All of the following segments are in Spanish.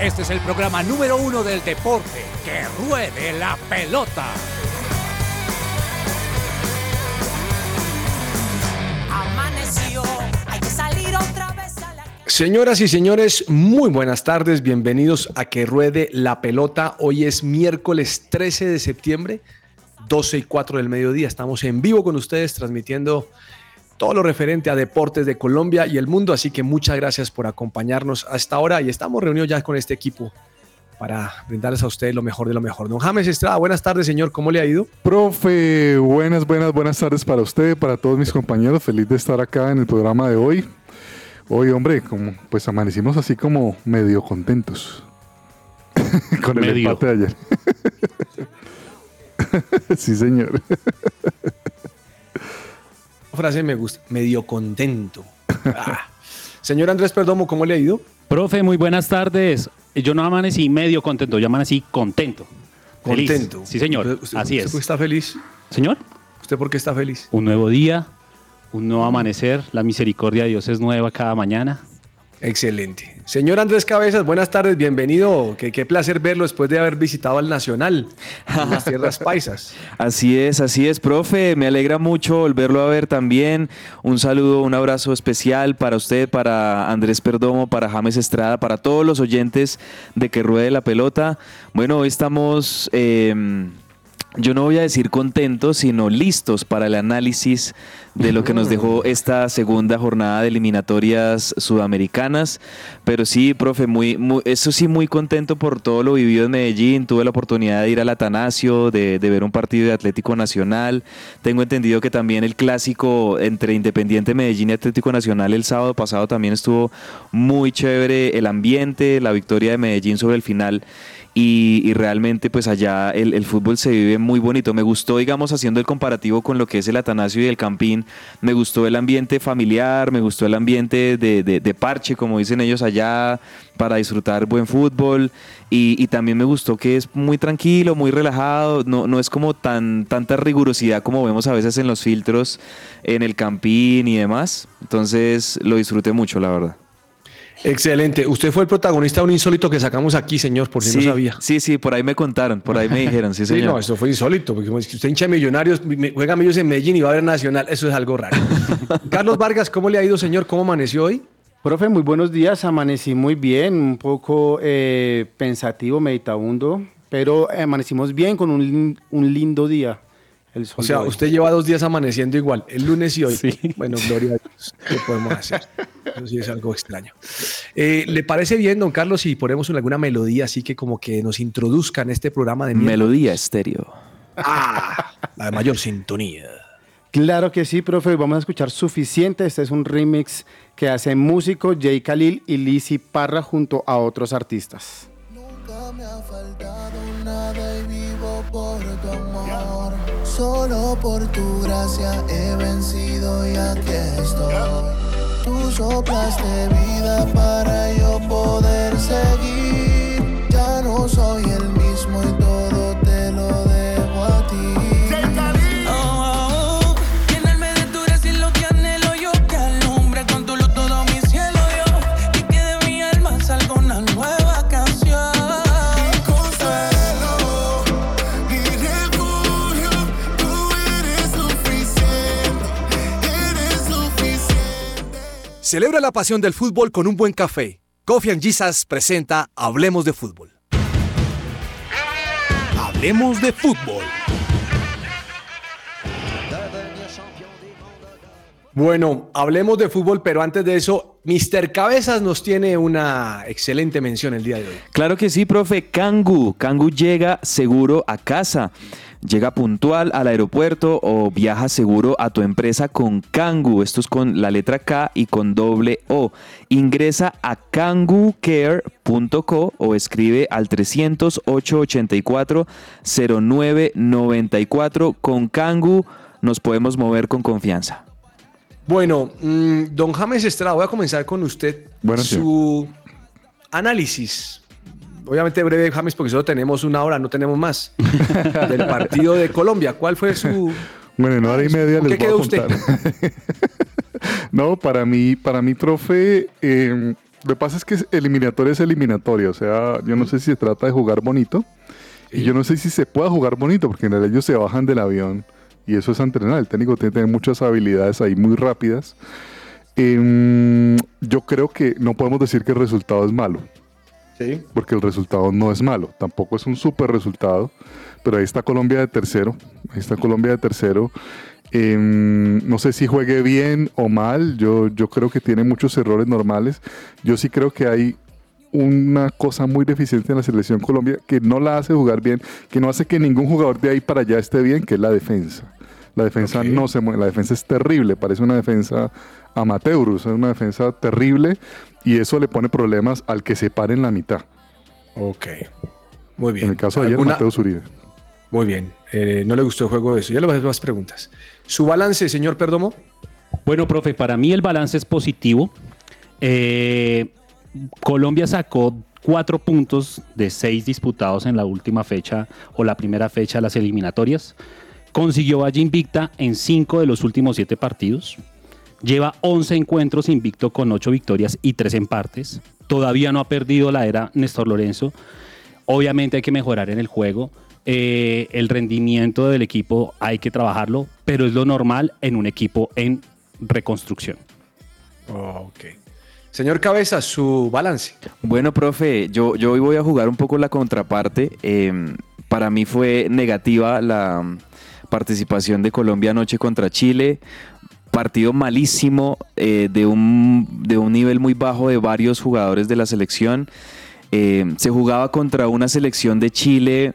Este es el programa número uno del deporte. ¡Que ruede la pelota! Amaneció, hay que salir otra vez a la Señoras y señores, muy buenas tardes, bienvenidos a Que Ruede la Pelota. Hoy es miércoles 13 de septiembre, 12 y 4 del mediodía. Estamos en vivo con ustedes transmitiendo todo lo referente a deportes de Colombia y el mundo, así que muchas gracias por acompañarnos a esta hora y estamos reunidos ya con este equipo para brindarles a ustedes lo mejor de lo mejor. Don James Estrada, buenas tardes, señor, ¿cómo le ha ido? Profe, buenas, buenas, buenas tardes para usted, para todos mis compañeros. Feliz de estar acá en el programa de hoy. Hoy, hombre, como pues amanecimos así como medio contentos con el Medio. empate de ayer. sí, señor. frase me gusta, medio contento. Ah. Señor Andrés Perdomo, ¿cómo le ha ido? Profe, muy buenas tardes. Yo no amanecí medio contento, yo amanecí contento. Feliz. Contento. Sí, señor. ¿Usted- usted- Así ¿Usted es. está feliz? Señor, ¿Usted por qué está feliz? un nuevo día, un nuevo amanecer. La misericordia de Dios es nueva cada mañana. Excelente. Señor Andrés Cabezas, buenas tardes, bienvenido. Qué, placer verlo después de haber visitado al Nacional en las tierras paisas. Así es, así es, profe. Me alegra mucho volverlo a ver también. Un saludo, un abrazo especial para usted, para Andrés Perdomo, para James Estrada, para todos los oyentes de Que Ruede la Pelota. Bueno, hoy estamos, eh, yo no voy a decir contentos, sino listos para el análisis de lo que nos dejó esta segunda jornada de eliminatorias sudamericanas. Pero sí, profe, muy, muy- eso sí, muy contento por todo lo vivido en Medellín. Tuve la oportunidad de ir al Atanasio, de, de ver un partido de Atlético Nacional. Tengo entendido que también el clásico entre Independiente Medellín y Atlético Nacional el sábado pasado también estuvo muy chévere el ambiente, la victoria de Medellín sobre el final. Y, y realmente pues allá el, fútbol se vive muy bonito. Me gustó, digamos, haciendo el comparativo con lo que es el Atanasio y el Campín, me gustó el ambiente familiar, me gustó el ambiente de parche, como dicen ellos allá, para disfrutar buen fútbol. Y, y también me gustó que es muy tranquilo, muy relajado, no, no es como tan tanta rigurosidad como vemos a veces en los filtros en el Campín y demás. Entonces lo disfruté mucho, la verdad. Excelente. Usted fue el protagonista de un insólito que sacamos aquí, señor, por si sí, no sabía. sí, sí, por ahí me contaron, por ahí me dijeron, sí, Sí, señor. no, eso fue insólito, porque usted hincha de millonarios, juega millos en Medellín y va a ver Nacional, eso es algo raro. Carlos Vargas, ¿cómo le ha ido, señor? ¿Cómo amaneció hoy? Profe, muy buenos días. Amanecí muy bien, un poco eh, pensativo, meditabundo, pero amanecimos bien con un, un lindo día. El sol O sea, usted lleva dos días amaneciendo igual, el lunes y hoy. Sí. Bueno, gloria a Dios. ¿Qué podemos hacer? Eso sí es algo extraño. Eh, ¿Le parece bien, don Carlos, si ponemos alguna melodía así que como que nos introduzca en este programa de miércoles? Melodía estéreo. Ah, la de mayor sintonía. Claro que sí, profe. Vamos a escuchar suficiente. Este es un remix que hace músico Jay Khalil y Lizzy Parra junto a otros artistas. Nunca me ha faltado nada y vivo por tu amor. Solo por tu gracia he vencido y aquí estoy. Tú soplaste vida para yo poder seguir. Ya no soy el Celebra la pasión del fútbol con un buen café. Coffee and Jesus presenta Hablemos de Fútbol. Hablemos de fútbol. Bueno, hablemos de fútbol, pero antes de eso, Mr. Cabezas nos tiene una excelente mención el día de hoy. Claro que sí, profe. Kangu. Kangu llega seguro a casa. Llega puntual al aeropuerto o viaja seguro a tu empresa con Kangu. Esto es con la letra K y con doble O. Ingresa a kangucare.co o escribe al 300 884 0994. Con Kangu nos podemos mover con confianza. Bueno, mm, don James Estrada, voy a comenzar con usted. Bueno, Su análisis, obviamente breve, James, porque solo tenemos una hora, no tenemos más, del partido de Colombia. ¿Cuál fue su...? Bueno, en hora y media ¿Con les qué voy a usted? no, para mí, para mí, profe, eh, Lo que pasa es que eliminatoria es eliminatoria, o sea, yo no sé si se trata de jugar bonito, y yo no sé si se pueda jugar bonito, porque en realidad ellos se bajan del avión y eso es entrenar. El técnico tiene que tener muchas habilidades ahí muy rápidas. Em, yo creo que no podemos decir que el resultado es malo, Sí. porque el resultado no es malo. Tampoco es un super resultado, pero ahí está Colombia de tercero. Ahí está Colombia de tercero. Em, no sé si juegue bien o mal. Yo, yo creo que tiene muchos errores normales. Yo sí creo que hay una cosa muy deficiente en la selección Colombia que no la hace jugar bien, que no hace que ningún jugador de ahí para allá esté bien, que es la defensa. La defensa no se mueve, la defensa es terrible, parece una defensa amateur, sea, una defensa terrible y eso le pone problemas al que se pare en la mitad. Ok. Muy bien. En el caso de ayer, ¿Alguna- Mateo Zuribe. Muy bien. Eh, no le gustó el juego de eso. Ya le voy a hacer más preguntas. ¿Su balance, señor Perdomo? Bueno, profe, para mí el balance es positivo. Eh, Colombia sacó cuatro puntos de seis disputados en la última fecha o la primera fecha de las eliminatorias. Consiguió valla invicta en cinco de los últimos siete partidos. Lleva 11 encuentros invicto con ocho victorias y tres empates. Todavía no ha perdido la era Néstor Lorenzo. Obviamente hay que mejorar en el juego. Eh, el rendimiento del equipo hay que trabajarlo, pero es lo normal en un equipo en reconstrucción. ok. Señor Cabeza, su balance. Bueno, profe, yo, yo hoy voy a jugar un poco la contraparte. Eh, para mí fue negativa la participación de Colombia anoche contra Chile. Partido malísimo, eh, de, un, de un nivel muy bajo de varios jugadores de la selección. Eh, se jugaba contra una selección de Chile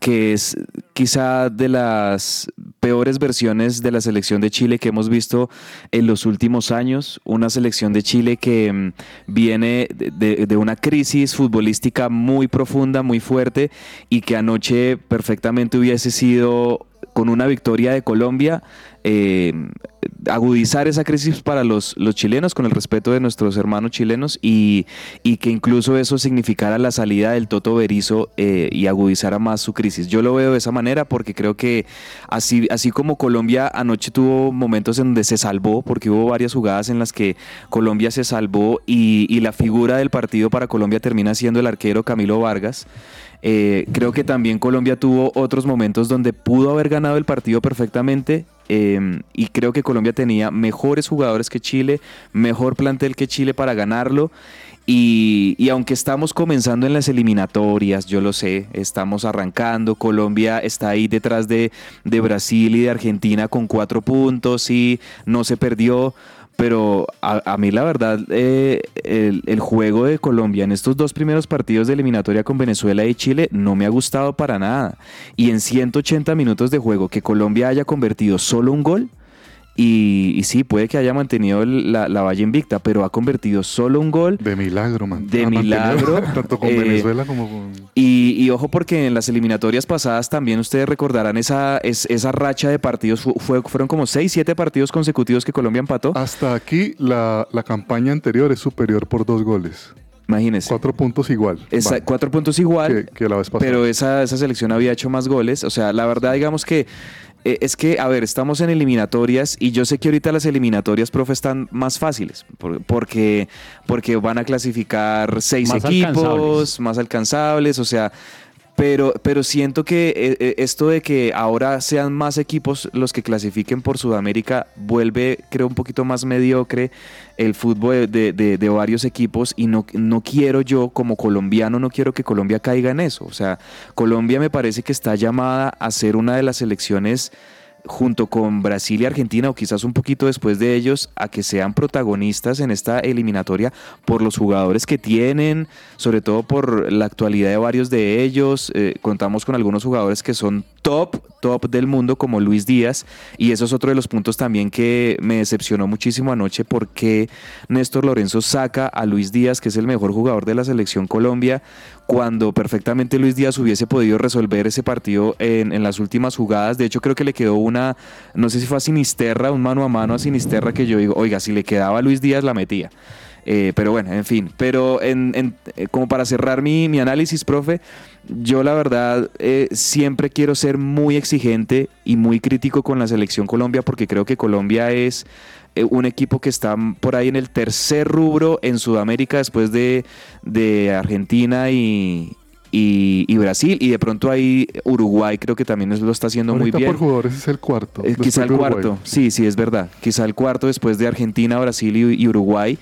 que es quizá de las peores versiones de la selección de Chile que hemos visto en los últimos años. Una selección de Chile que mm, viene de, una crisis futbolística muy profunda, muy fuerte, y que anoche perfectamente hubiese sido con una victoria de Colombia. eh, agudizar esa crisis para los, los chilenos con el respeto de nuestros hermanos chilenos y, y que incluso eso significara la salida del Toto Berizo eh, y agudizara más su crisis. Yo lo veo de esa manera porque creo que así, así como Colombia anoche tuvo momentos en donde se salvó, porque hubo varias jugadas en las que Colombia se salvó y, y la figura del partido para Colombia termina siendo el arquero Camilo Vargas. Eh, creo que también Colombia tuvo otros momentos donde pudo haber ganado el partido perfectamente eh, y creo que Colombia tenía mejores jugadores que Chile, mejor plantel que Chile para ganarlo. Y, y aunque estamos comenzando en las eliminatorias, yo lo sé, estamos arrancando, Colombia está ahí detrás de, de Brasil y de Argentina con cuatro puntos y no se perdió. Pero a, a mí la verdad, eh, el, el juego de Colombia en estos dos primeros partidos de eliminatoria con Venezuela y Chile no me ha gustado para nada. Y en 180 minutos de juego que Colombia haya convertido solo un gol, y, y sí, puede que haya mantenido el- la, la valla invicta, pero ha convertido solo un gol. De milagro, man. De Ha milagro, Tanto con eh, Venezuela como con... Y, y ojo porque en las eliminatorias pasadas también ustedes recordarán esa, es- esa racha de partidos, fu- fue- fueron como 6, 7 partidos consecutivos que Colombia empató. Hasta aquí la, la campaña anterior es superior por dos goles. Imagínense. Cuatro puntos igual. Esa- cuatro puntos igual, que, que la vez pasada. pero esa, esa selección había hecho más goles. O sea, la verdad, digamos que eh, es que, a ver, estamos en eliminatorias y yo sé que ahorita las eliminatorias, profe, están más fáciles por- porque, porque van a clasificar seis Más equipos, alcanzables. más alcanzables, o sea. Pero, pero siento que eh, eh, esto de que ahora sean más equipos los que clasifiquen por Sudamérica vuelve, creo, un poquito más mediocre el fútbol de, de- de- varios equipos y no, no quiero yo, como colombiano, no quiero que Colombia caiga en eso. O sea, Colombia me parece que está llamada a ser una de las selecciones junto con Brasil y Argentina, o quizás un poquito después de ellos, a que sean protagonistas en esta eliminatoria por los jugadores que tienen, sobre todo por la actualidad de varios de ellos. Eh, contamos con algunos jugadores que son top, top del mundo, como Luis Díaz, y eso es otro de los puntos también que me decepcionó muchísimo anoche, porque Néstor Lorenzo saca a Luis Díaz, que es el mejor jugador de la selección Colombia, cuando perfectamente Luis Díaz hubiese podido resolver ese partido en, en las últimas jugadas. De hecho, creo que le quedó una, no sé si fue a Sinisterra, un mano a mano a Sinisterra, que yo digo, oiga, si le quedaba a Luis Díaz, la metía. Eh, pero bueno, en fin. Pero en, en- eh, como para cerrar mi, mi análisis, profe, yo la verdad eh, siempre quiero ser muy exigente y muy crítico con la selección Colombia porque creo que Colombia es eh, un equipo que está por ahí en el tercer rubro en Sudamérica después de, de Argentina y, y, y Brasil. Y de pronto ahí Uruguay creo que también lo está haciendo muy bien. por jugadores es el cuarto. Eh, quizá el Uruguay. cuarto, sí, sí, es verdad. Quizá el cuarto después de Argentina, Brasil y, y Uruguay.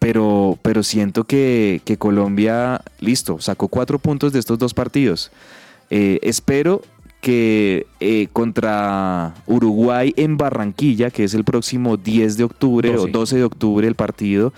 Pero, pero siento que, que Colombia, listo, sacó cuatro puntos de estos dos partidos. Eh, espero que eh, contra Uruguay en Barranquilla, que es el próximo 10 de octubre 12. o 12 de octubre el partido,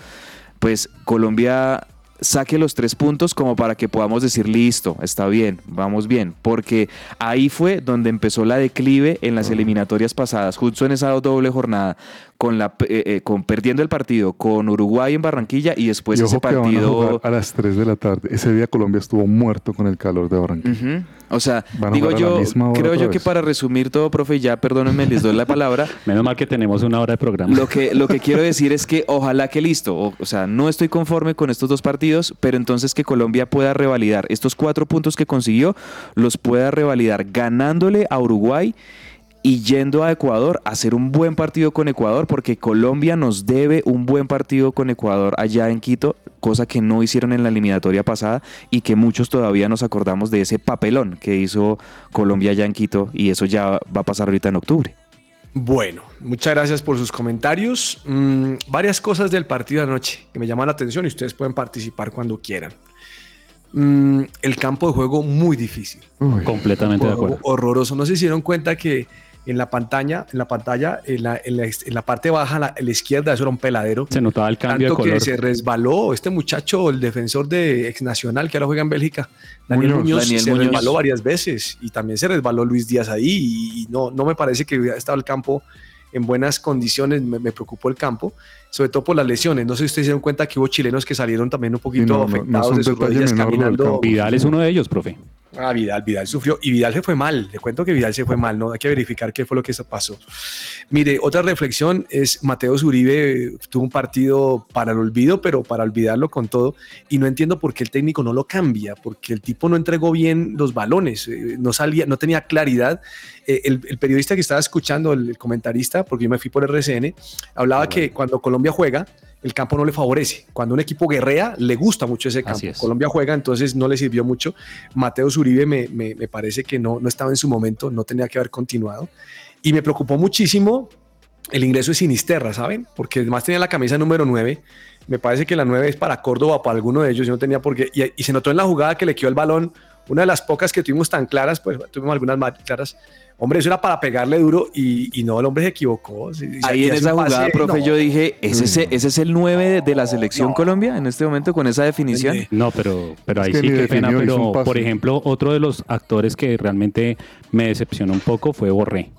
pues Colombia saque los tres puntos como para que podamos decir, listo, está bien, vamos bien, porque ahí fue donde empezó la declive en las eliminatorias pasadas, justo en esa doble jornada, con, la, eh, eh, con perdiendo el partido con Uruguay en Barranquilla y después y ese ojo que van a partido... jugar a las 3 de la tarde. Ese día Colombia estuvo muerto con el calor de Barranquilla. O sea, digo yo, creo yo que para resumir todo, profe, ya perdónenme, les doy la palabra. Menos mal que tenemos una hora de programa. Lo que, lo que quiero decir es que ojalá que listo, o, o sea, no estoy conforme con estos dos partidos, pero entonces que Colombia pueda revalidar estos cuatro puntos que consiguió, los pueda revalidar ganándole a Uruguay y yendo a Ecuador a hacer un buen partido con Ecuador, porque Colombia nos debe un buen partido con Ecuador allá en Quito, cosa que no hicieron en la eliminatoria pasada y que muchos todavía nos acordamos de ese papelón que hizo Colombia allá en Quito y eso ya va a pasar ahorita en octubre. Bueno, muchas gracias por sus comentarios. Mm, varias cosas del partido de anoche que me llaman la atención y ustedes pueden participar cuando quieran. Mm, el campo de juego muy difícil. Uy, Completamente de acuerdo. horroroso. No se dieron cuenta que en la pantalla, en la pantalla, en la, en la- en la parte baja, a la, a la izquierda, eso era un peladero. Se notaba el cambio Tanto de color. que se resbaló este muchacho, el defensor de ex nacional que ahora juega en Bélgica, Daniel Muñoz. Muñoz, Daniel se Muñoz. resbaló varias veces y también se resbaló Luis Díaz ahí y, y no, no me parece que hubiera estado el campo en buenas condiciones, me, me preocupó el campo, sobre todo por las lesiones. No sé si ustedes se dieron cuenta que hubo chilenos que salieron también un poquito no, no, no afectados son de sus rodillas caminando. Vidal es uno de ellos, profe. Ah, Vidal, Vidal sufrió y Vidal se fue mal. Le cuento que Vidal se fue mal, ¿no? Hay que verificar qué fue lo que se pasó. Mire, otra reflexión es Mateo Zuribe eh, tuvo un partido para el olvido, pero para olvidarlo con todo. Y no entiendo por qué el técnico no lo cambia, porque el tipo no entregó bien los balones, eh, no salía, no tenía claridad. Eh, el, el periodista que estaba escuchando, el, el comentarista, porque yo me fui por RCN, hablaba que cuando Colombia juega, el campo no le favorece. Cuando un equipo guerrea, le gusta mucho ese campo. Es. Colombia juega, entonces no le sirvió mucho. Mateo Zuribe me, me- me parece que no, no estaba en su momento, no tenía que haber continuado. Y me preocupó muchísimo el ingreso de Sinisterra, ¿saben? Porque además tenía la camisa número 9. Me parece que la 9 es para Córdoba, para alguno de ellos. Yo no tenía por qué. Y, y se notó en la jugada que le quedó el balón. Una de las pocas que tuvimos tan claras, pues tuvimos algunas más claras. Hombre, eso era para pegarle duro y, y no, el hombre se equivocó. Ahí en esa pase, jugada, profe, no. yo dije, ¿ese, ese, ese es el 9 de, de la selección No. Colombia en este momento con esa definición? No, pero, pero Es ahí que sí que pena. Pero, por ejemplo, otro de los actores que realmente me decepcionó un poco fue Borré.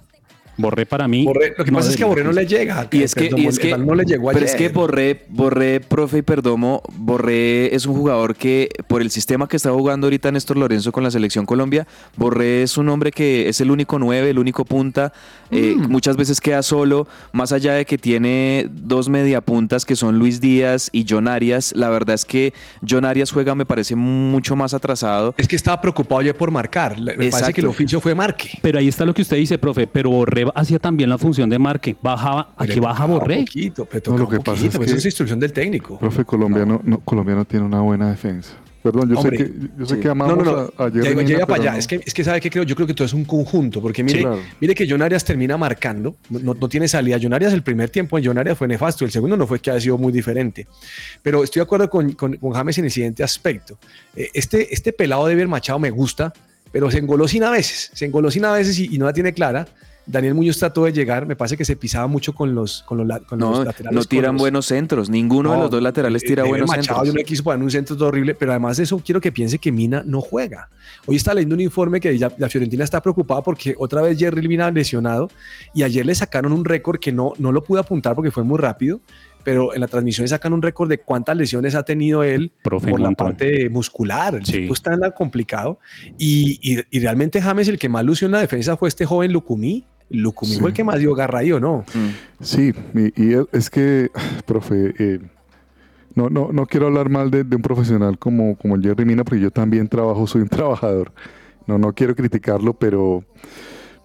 Borré para mí. Borré- lo que no pasa es que a Borré no le llega. Y es que, y es que, no le llegó pero es que Borré, Borré, profe y Perdomo, Borré es un jugador que por el sistema que está jugando ahorita Néstor Lorenzo con la selección Colombia, Borré es un hombre que es el único nueve, el único punta, eh, Mm. muchas veces queda solo, más allá de que tiene dos mediapuntas que son Luis Díaz y John Arias, la verdad es que John Arias juega me parece mucho más atrasado. Es que estaba preocupado ayer por marcar. Me parece que el oficio fue marque. Pero ahí está lo que usted dice, profe. Pero Borré hacía también la función de marque. Bajaba, aquí baja Borré. Un poquito, pero No, lo que pasa es pero que- esa es instrucción del técnico. Profe, Colombia no, no- Colombia no tiene una buena defensa. Perdón, yo Hombre, sé que, yo sé sí. que No, amamos no, no. a, a Jerry ya, iba- ya Mina, iba para allá. no. Es que, es que sabe que creo, yo creo que todo es un conjunto, porque mire, claro. mire que John Arias termina marcando, no, no tiene salida. John Arias el primer tiempo en John Arias fue nefasto, el segundo no fue que haya sido muy diferente. Pero estoy de acuerdo con, con, con James en el siguiente aspecto. Eh, este, este pelado de Ver Machado me gusta, pero se engolosina a veces, se engolosina a veces y, y no la tiene clara. Daniel Muñoz trató de llegar, me parece que se pisaba mucho con los, con los, laterales. no tiran los- buenos centros, ninguno de los dos laterales eh, tira buenos Machado, centros. Yo no quiso poner un centro todo horrible, pero además de eso quiero que piense que Mina no juega. Hoy está leyendo un informe que la Fiorentina está preocupada porque otra vez Jerry Mina lesionado y ayer le sacaron un récord que no, no lo pude apuntar porque fue muy rápido, pero en la transmisión le sacan un récord de cuántas lesiones ha tenido él Profe, por la parte muscular. El Sí. tipo está complicado y, y- y realmente James el que más lució en la defensa fue este joven Lucumí. Lucumí Sí. fue el que más dio garra ahí, ¿o no? Mm. Sí, y, y es que, profe, eh, no, no, no quiero hablar mal de, de un profesional como, como el Jerry Mina, porque yo también trabajo, soy un trabajador. No, no quiero criticarlo, pero,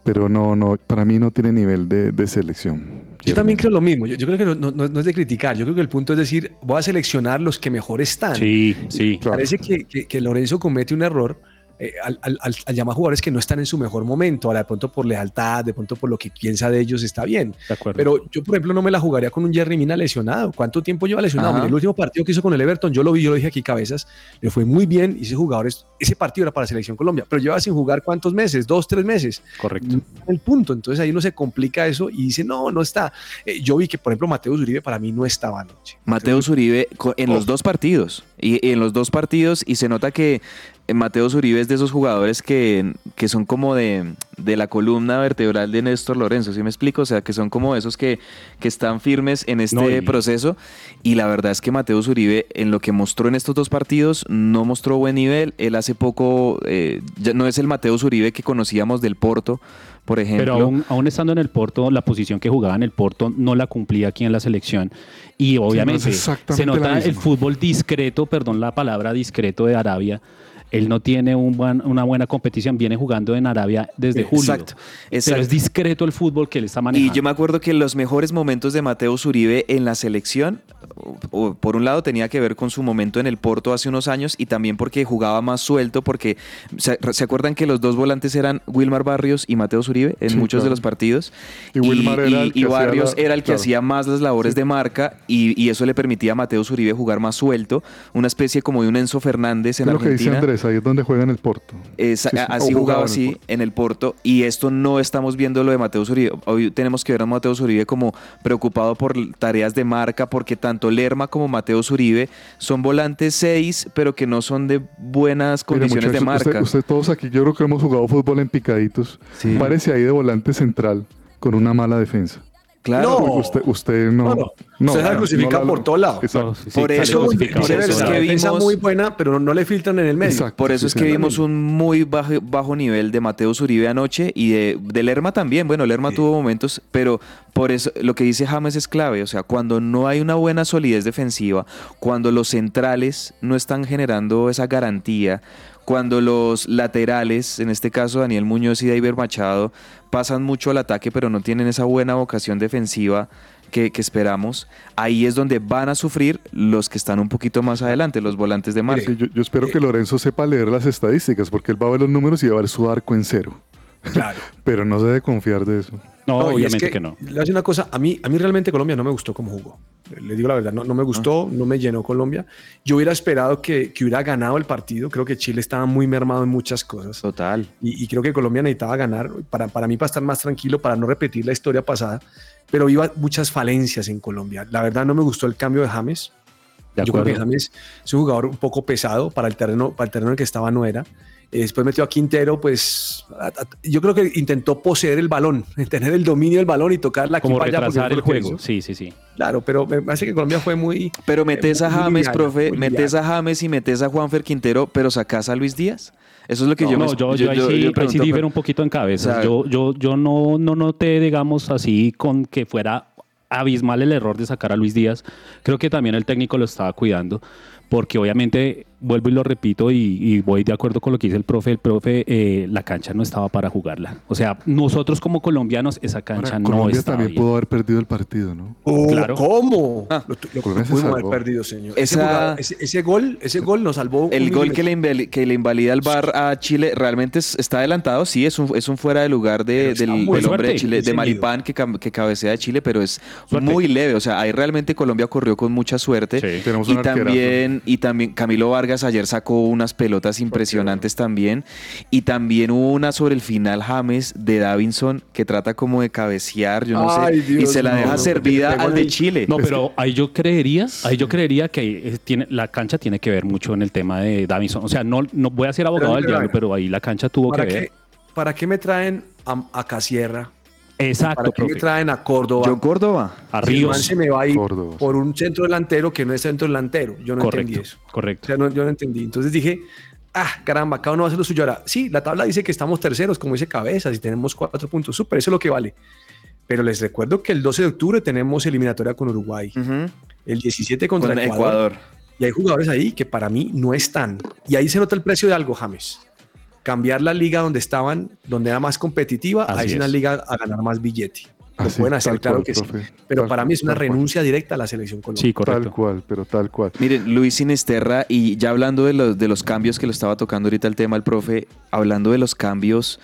pero no, no, para mí no tiene nivel de, de selección. Yo también creo lo mismo. Yo, yo creo que no, no- no es de criticar. Yo creo que el punto es decir, voy a seleccionar los que mejor están. Sí, sí. Parece que, que- que Lorenzo comete un error eh, al, al- al- al llamar jugadores que no están en su mejor momento. Ahora, de pronto por lealtad, de pronto por lo que piensa de ellos, está bien. De acuerdo. Pero yo, por ejemplo, no me la jugaría con un Jerry Mina lesionado. ¿Cuánto tiempo lleva lesionado? Mire, el último partido que hizo con el Everton, yo lo vi, yo lo dije aquí cabezas, le fue muy bien y ese jugador, es- ese partido era para Selección Colombia, pero lleva sin jugar cuántos meses, dos, tres meses. Correcto. El punto, entonces ahí uno se complica eso y dice, no, no está. Eh, yo vi que, por ejemplo, Mateo Uribe para mí no estaba anoche. Mateo Zuribe co- en los dos partidos. Y, y en los dos partidos, y se nota que eh, Mateo Zuribe es de esos jugadores que, que son como de, de la columna vertebral de Néstor Lorenzo, ¿sí me explico? O sea, que son como esos que, que están firmes en este No, y- proceso. Y la verdad es que Mateo Zuribe, en lo que mostró en estos dos partidos, no mostró buen nivel. Él hace poco, eh, ya no es el Mateo Zuribe que conocíamos del Porto, por ejemplo. Pero aún, aún estando en el Porto, la posición que jugaba en el Porto no la cumplía aquí en la selección. Y obviamente exactamente se nota el fútbol discreto, perdón la palabra discreto de Arabia. Él no tiene un buen- una buena competición, viene jugando en Arabia desde julio. Exacto, Pero es discreto el fútbol que él está manejando. Y yo me acuerdo que los mejores momentos de Mateo Zuribe en la selección, por un lado tenía que ver con su momento en el Porto hace unos años y también porque jugaba más suelto, porque se, ¿se acuerdan que los dos volantes eran Wilmar Barrios y Mateo Zuribe en Sí, muchos de los partidos? Y Wilmar era el que y hacía Barrios la- era el que claro. hacía más las labores de marca y, y eso le permitía a Mateo Zuribe jugar más suelto, una especie como de un Enzo Fernández en Es lo que dice Argentina. Andrés, ahí es donde juega en el Porto. Esa- Sí, sí, así jugaba en el así Porto. en el Porto y esto no estamos viendo lo de Mateo Zuribe. Hoy tenemos que ver a Mateo Zuribe como preocupado por tareas de marca porque tanto Lerma como Mateo Zuribe son volantes 6 pero que no son de buenas Mire, condiciones de marca. Usted, usted todos aquí, yo creo que hemos jugado fútbol en picaditos. Sí. Parece ahí de volante central con una mala defensa. Claro. No. Porque Usted, usted no. No, no. Usted se crucifica la- por todo lado. Exacto. Sí, Por sale eso- por es que vimos- muy buena, pero no, le filtran en el medio. Exacto. Por eso sí, es que vimos un muy bajo, bajo nivel de Mateo Zuribe anoche y de, de Lerma también. Bueno, Lerma tuvo momentos, pero por eso lo que dice James es clave. O sea, cuando no hay una buena solidez defensiva, cuando los centrales no están generando esa garantía, cuando los laterales, en este caso Daniel Muñoz y David Machado, pasan mucho al ataque, pero no tienen esa buena vocación defensiva. Que, que esperamos, ahí es donde van a sufrir los que están un poquito más adelante, los volantes de marca. Sí, yo, yo espero que Lorenzo sepa leer las estadísticas, porque él va a ver los números y va a ver su arco en cero. Claro. Pero no se debe confiar de eso. No, No, y es obviamente que, no. Le voy a decir una cosa, a mí, a mí realmente Colombia no me gustó como jugó. Le digo la verdad, no, no me gustó, no me llenó Colombia. Yo hubiera esperado que, que hubiera ganado el partido. Creo que Chile estaba muy mermado en muchas cosas. Total. Y, y creo que Colombia necesitaba ganar para, para mí, para estar más tranquilo, para no repetir la historia pasada. Pero iba muchas falencias en Colombia. La verdad, no me gustó el cambio de James. De Yo creo que. James es un jugador un poco pesado para el terreno, para el terreno en el que estaba no era. Eh, Después metió a Quintero, pues a- a- yo creo que intentó poseer el balón, tener el dominio del balón y tocar la Como retrasar el juego. Sí, sí, sí. Claro, pero me parece que Colombia fue muy. Pero metes a muy James, liviana, profe, metes a James y metes a Juanfer Quintero, pero sacás a Luis Díaz. Eso es lo que yo no, me yo, yo, ahí sí, ahí sí pregunto, difiero un poquito en cabeza. Yo, yo, yo no, no noté, digamos así, con que fuera abismal el error de sacar a Luis Díaz. Creo que también el técnico lo estaba cuidando, porque obviamente, vuelvo y lo repito, y, y voy de acuerdo con lo que dice el profe, el profe, eh, la cancha no estaba para jugarla. O sea, nosotros como colombianos, esa cancha Ahora, no Colombia estaba también bien. pudo haber perdido el partido, ¿no? Oh, Claro. ¿Cómo? Ah, lo, lo- pudimos haber perdido, señor. Esa- Ese, ese, ese gol, ese gol nos salvó. un El gol que le, que le invalida el bar a Chile realmente es- está adelantado, sí, es un, es un fuera de lugar de- del, del hombre de Chile, de Maripán que, que cabecea de Chile, pero es Suerte. muy leve. O sea, ahí realmente Colombia corrió con mucha suerte. Sí. Tenemos un Y también, y también Camilo Vargas ayer sacó unas pelotas impresionantes también. Y también hubo una sobre el final James de Davinson que trata como de cabecear, yo no Ay, sé, y se la no, deja no, servida al de. Chile. No, pero ahí yo creería, ahí yo creería que eh, tiene, la cancha tiene que ver mucho en el tema de Davinson. O sea, no, no voy a ser abogado Pero, del diablo, pero ahí la cancha tuvo que ¿Para ver. qué, ¿Para qué me traen a, a Casierra? Exacto, ¿Para qué me traen a Córdoba? John Córdoba. A Ríos. se me va a ir Córdoba. por un centro delantero que no es centro delantero. Yo no entendí Correcto, eso. O correcto. sea, no, yo no entendí. Entonces dije, ah, caramba, cada uno va a hacer lo suyo. Ahora, sí, la tabla dice que estamos terceros, como dice Cabezas, y tenemos cuatro puntos. Súper, eso es lo que vale. Pero les recuerdo que el 12 de octubre tenemos eliminatoria con Uruguay. El 17 contra Con Ecuador. Ecuador. Y hay jugadores ahí que para mí no están. Y ahí se nota el precio de algo, James. Cambiar la liga donde estaban, donde era más competitiva, Así a irse a una es. liga a ganar más billete. Lo Así, pueden hacer, claro cual, que sí. Pero tal para mí es una cual. renuncia directa a la selección colombiana. Sí, correcto. Tal cual, pero tal cual. Miren, Luis Sinisterra, y ya hablando de los, de los cambios que lo estaba tocando ahorita el tema el profe, hablando de los cambios,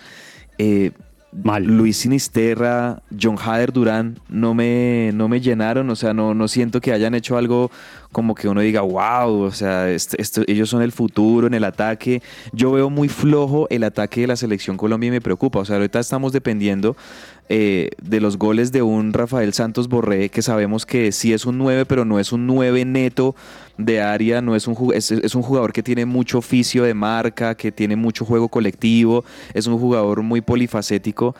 eh, Mal. Luis Sinisterra, John Hader Durán no me, no me llenaron, o sea, no, no siento que hayan hecho algo como que uno diga, wow, o sea, este- esto- ellos son el futuro en el ataque. Yo veo muy flojo el ataque de la selección Colombia y me preocupa, o sea, ahorita estamos dependiendo eh, de los goles de un Rafael Santos Borré, que sabemos que sí es un 9, pero no es un 9 neto de área, no es un, es un jugador que tiene mucho oficio de marca, que tiene mucho juego colectivo, es un jugador muy polifacético,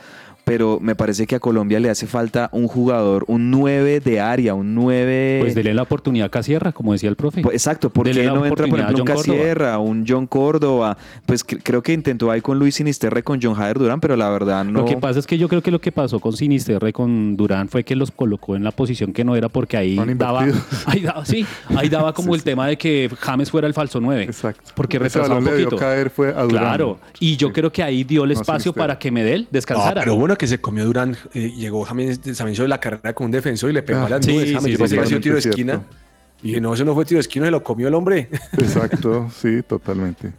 pero me parece que a Colombia le hace falta un jugador, un 9 de área, un 9... Pues dele la oportunidad a Casierra, como decía el profe. Pues, Exacto, ¿por Dele qué no entra, por ejemplo, un. Casierra, un John Córdoba? Pues cre- creo que intentó ahí con Luis Sinisterra y con John Hader Durán, pero la verdad no. Lo que pasa es que yo creo que lo que pasó con Sinisterra y con Durán fue que los colocó en la posición que no era porque ahí daba, ahí daba, sí, ahí daba como el tema de que James fuera el falso 9. Exacto. Porque retrasaba un balón le poquito. caer fue a Durán. Claro, y yo Sí. creo que ahí dio el espacio para que Medel No, descansara. pero bueno que se comió Durán. eh, llegó James también hizo la carrera con un defensor y le pegó Ah, a las sí, nubes. sí, James, yo sí, pensé que sí, había sido tiro de esquina. cierto. Y dije, no, eso no fue tiro de esquina, se lo comió el hombre. Exacto, sí, totalmente.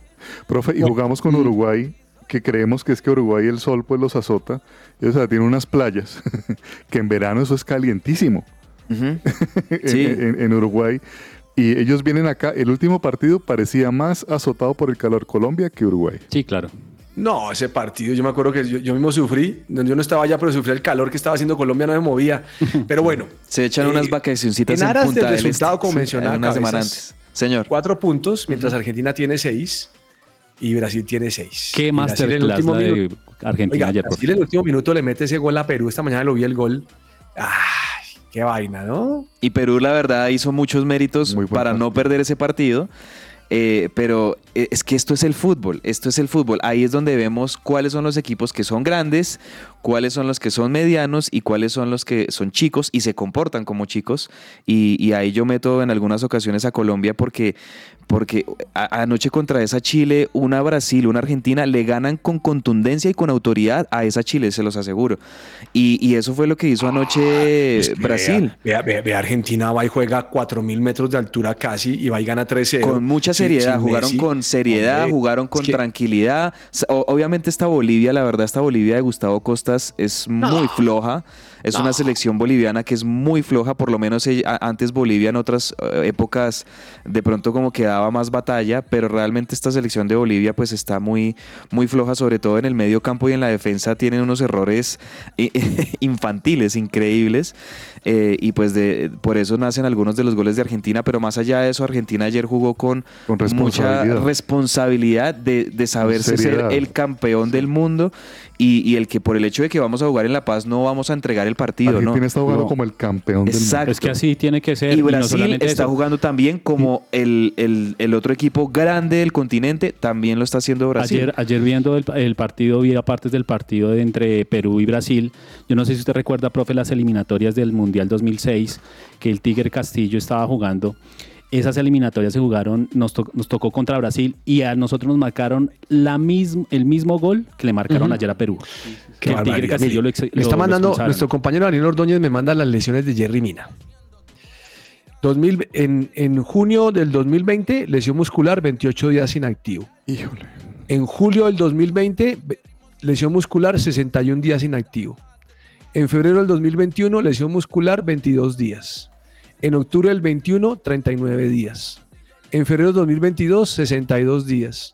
Profe, y jugamos con Uruguay, que creemos que es que Uruguay el sol pues los azota. Y, o sea, tiene unas playas, que en verano eso es calientísimo Ujú. en- Sí. en, en Uruguay. Y ellos vienen acá, el último partido parecía más azotado por el calor Colombia que Uruguay. Sí, claro. No, ese partido, yo me acuerdo que yo, yo mismo sufrí. Yo no estaba allá, pero sufrí el calor que estaba haciendo Colombia, no me movía. Pero bueno, Se echan Eh, unas vacacioncitas en en, aras Punta del del resultado, Este. como Sí, una semana antes. Señor. cuatro puntos, mientras Argentina tiene seis y Brasil tiene seis. Qué Brasil en el masterclass último la de minuto- Argentina Oiga, ayer, Brasil en el último minuto le mete ese gol a Perú. Esta mañana lo vi el gol. Ay, qué vaina, ¿no? Y Perú, la verdad, hizo muchos méritos para no perder ese partido. Eh, pero eh, es que esto es el fútbol, esto es el fútbol. Ahí es donde vemos cuáles son los equipos que son grandes, cuáles son los que son medianos y cuáles son los que son chicos y se comportan como chicos. Y, y ahí yo meto en algunas ocasiones a Colombia porque, porque a- anoche contra esa Chile, una Brasil, una Argentina, le ganan con contundencia y con autoridad a esa Chile, se los aseguro. Y, y eso fue lo que hizo anoche Es que Brasil. Vea, vea, vea, Argentina va y juega 4.000 metros de altura casi y va y gana 3-0. Con mucha Sin- seriedad, sin jugaron Messi. con seriedad, Hombre, jugaron con es que- tranquilidad. O- Obviamente esta Bolivia, la verdad, esta Bolivia de Gustavo Costas es muy floja. Es una selección boliviana que es muy floja, por lo menos ella- antes Bolivia en otras eh, épocas de pronto como que daba más batalla, pero realmente esta selección de Bolivia pues está muy, muy floja, sobre todo en el medio campo y en la defensa tienen unos errores eh, infantiles, increíbles, eh, y pues de, por eso nacen algunos de los goles de Argentina, pero más allá de eso, Argentina ayer jugó con, Con mucha responsabilidad. de, de saberse ser el campeón del mundo y, y el que por el hecho de que vamos a jugar en La Paz no vamos a entregar el partido, ¿no? Argentina está jugando No. como el campeón del mundo. Exacto. Es que así tiene que ser. Y no Brasil está eso. jugando también como el, el- el otro equipo grande del continente, también lo está haciendo Brasil. Ayer, ayer viendo el, el partido, vi partes del partido de entre Perú y Brasil. Yo no sé si usted recuerda, profe, las eliminatorias del Mundial 2006, que el Tigre Castillo estaba jugando. Esas eliminatorias se jugaron, nos, to- nos tocó contra Brasil y a nosotros nos marcaron la el mismo gol que le marcaron ayer a Perú. Qué Que el Tigre barbaridad. Castillo Mire, lo, ex- me está mandando, nuestro compañero Daniel Ordóñez me manda las lesiones de Jerry Mina. 2000 en, en junio del 2020, lesión muscular, 28 días inactivo. Híjole. En julio del 2020, ve- lesión muscular, 61 días inactivo. En febrero del 2021, lesión muscular, 22 días. En octubre del 21, 39 días. En febrero del 2022, 62 días.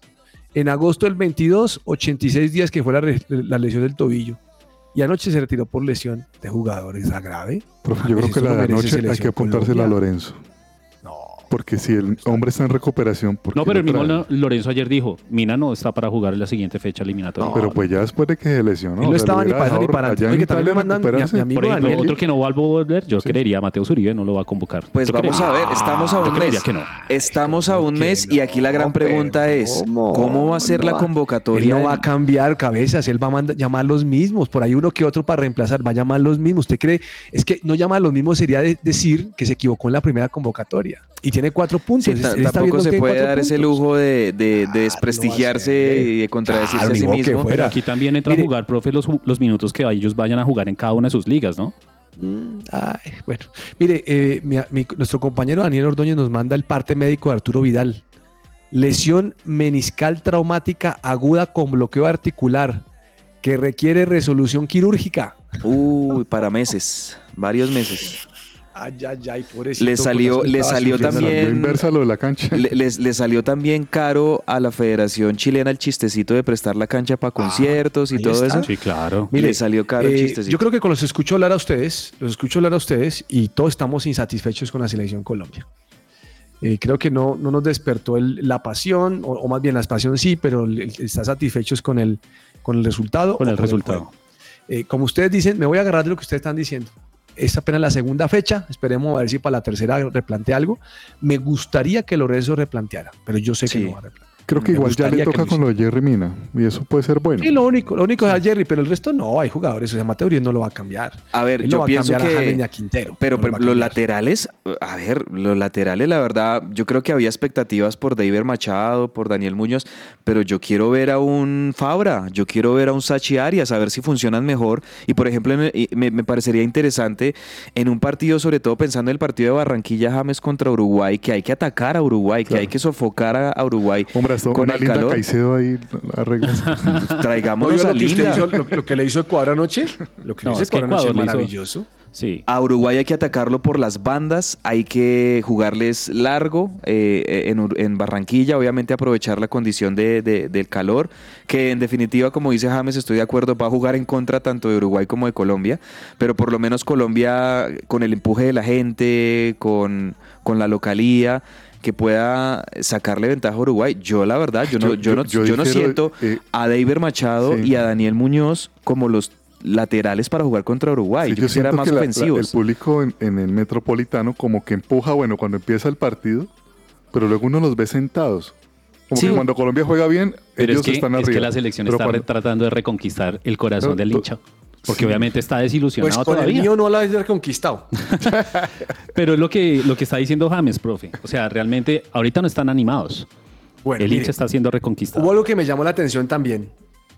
En agosto del 22, 86 días, que fue la, la lesión del tobillo. Y anoche se retiró por lesión de jugadores. ¿Es grave? Profe, yo creo que la de anoche hay que apuntársela a. Lorenzo. Porque si el hombre está en recuperación, ¿por No, pero el mismo trae? Lorenzo ayer dijo, Mina no está para jugar en la siguiente fecha eliminatoria. Pero pues ya después de que se lesionó. Él no o sea, estaba ni para eso ni para allá en Oye, también me Italia mandan mi- mi amigo Por ejemplo, Daniel. otro que no va a volver, yo creería a Mateo Uribe, no lo va a convocar. Pues Yo vamos creería. a ver, estamos a Yo un creería mes. que no. Estamos a un mes y aquí la no, gran pregunta es, ¿cómo? ¿cómo va a ser No la convocatoria? Él no va a cambiar cabezas, él va a mandar- llamar los mismos, por ahí uno que otro para reemplazar, va a llamar los mismos. ¿Usted cree? Es que no llama a los mismos sería de- decir que se equivocó en la primera convocatoria. Y tiene cuatro puntos. Sí, tampoco se puede dar ese lujo de, de- de Claro, desprestigiarse y de contradecirse Claro, a sí mismo. fuera. Pero aquí también entra Mire. a jugar, profe, los, los minutos que ellos vayan a jugar en cada una de sus ligas, ¿no? Mm, ay, bueno, mire, eh, mi- mi- nuestro compañero Daniel Ordóñez nos manda el parte médico de Arturo Vidal. Lesión meniscal traumática aguda con bloqueo articular que requiere resolución quirúrgica. Uy, para meses, varios meses. Ay, ay, ay, pobrecito. Le salió- le salió también- lo de la cancha. Le, les- le salió también caro a la Federación Chilena el chistecito de prestar la cancha para conciertos y todo está. eso. Sí, claro. Mire, le salió caro el Eh, chistecito. yo creo que con los escucho hablar a ustedes, los escucho hablar a ustedes y todos estamos insatisfechos con la selección Colombia. Eh, creo que no, no nos despertó el- la pasión, o, o más bien la pasión sí, pero el- el- está satisfechos con el, con el resultado. Con el resultado. Eh, como ustedes dicen, me voy a agarrar de lo que ustedes están diciendo. Es apenas la segunda fecha, esperemos a ver si para la tercera replantea algo. Me gustaría que Lorenzo replanteara, pero yo sé que no va a replantear. Creo que me igual ya le que toca con lo de Jerry Mina. Y eso puede ser bueno. Sí, lo único, lo único es a Jerry, pero el resto no, hay jugadores, o sea, Mateo Uriel no lo va a cambiar. A ver, Él no yo va a pienso a James ni a que... Quintero. Pero no por lo los laterales, a ver, los laterales, la verdad, yo creo que había expectativas por David Machado, por Daniel Muñoz, pero yo quiero ver a un Fabra, yo quiero ver a un Sachi Arias, a ver si funcionan mejor. Y por ejemplo, me, me parecería interesante en un partido, sobre todo pensando en el partido de Barranquilla James contra Uruguay, que hay que atacar a Uruguay, que Claro. hay que sofocar a, a Uruguay. Hombre, con una el linda calor. Caicedo ahí arreglas. ¿No Traigámonos vio a lo, que usted Linda. hizo- lo- lo que le hizo Ecuador anoche? Lo que No, le hizo es Ecuador anoche hizo- maravilloso. Sí. A Uruguay hay que atacarlo por las bandas, hay que jugarles largo eh, en, Barranquilla, obviamente aprovechar la condición de- de- del calor, que en definitiva, como dice James, estoy de acuerdo, va a jugar en contra tanto de Uruguay como de Colombia, pero por lo menos Colombia con el empuje de la gente, con, con la localía, que pueda sacarle ventaja a Uruguay. Yo la verdad, yo no, Yo- yo, no, yo- yo yo no difiero, siento eh, a David Machado sí. y a Daniel Muñoz como los laterales para jugar contra Uruguay. Sí, yo quisiera siento más que la- la- ofensivos. el público en, en el metropolitano como que empuja, bueno, cuando empieza el partido, pero luego uno los ve sentados. Como Sí. que cuando Colombia juega bien, Pero ellos es que, están es arriba. que la selección Pero está cuando- tratando de reconquistar el corazón Pero del hincha. Porque sí. obviamente está Pues desilusionado con el todavía. mío no la haber conquistado. Pero es lo que, lo que está diciendo James, profe. O sea, realmente ahorita no están animados. Bueno, el mire, hincha está siendo reconquistado. hubo algo que me llamó la atención también.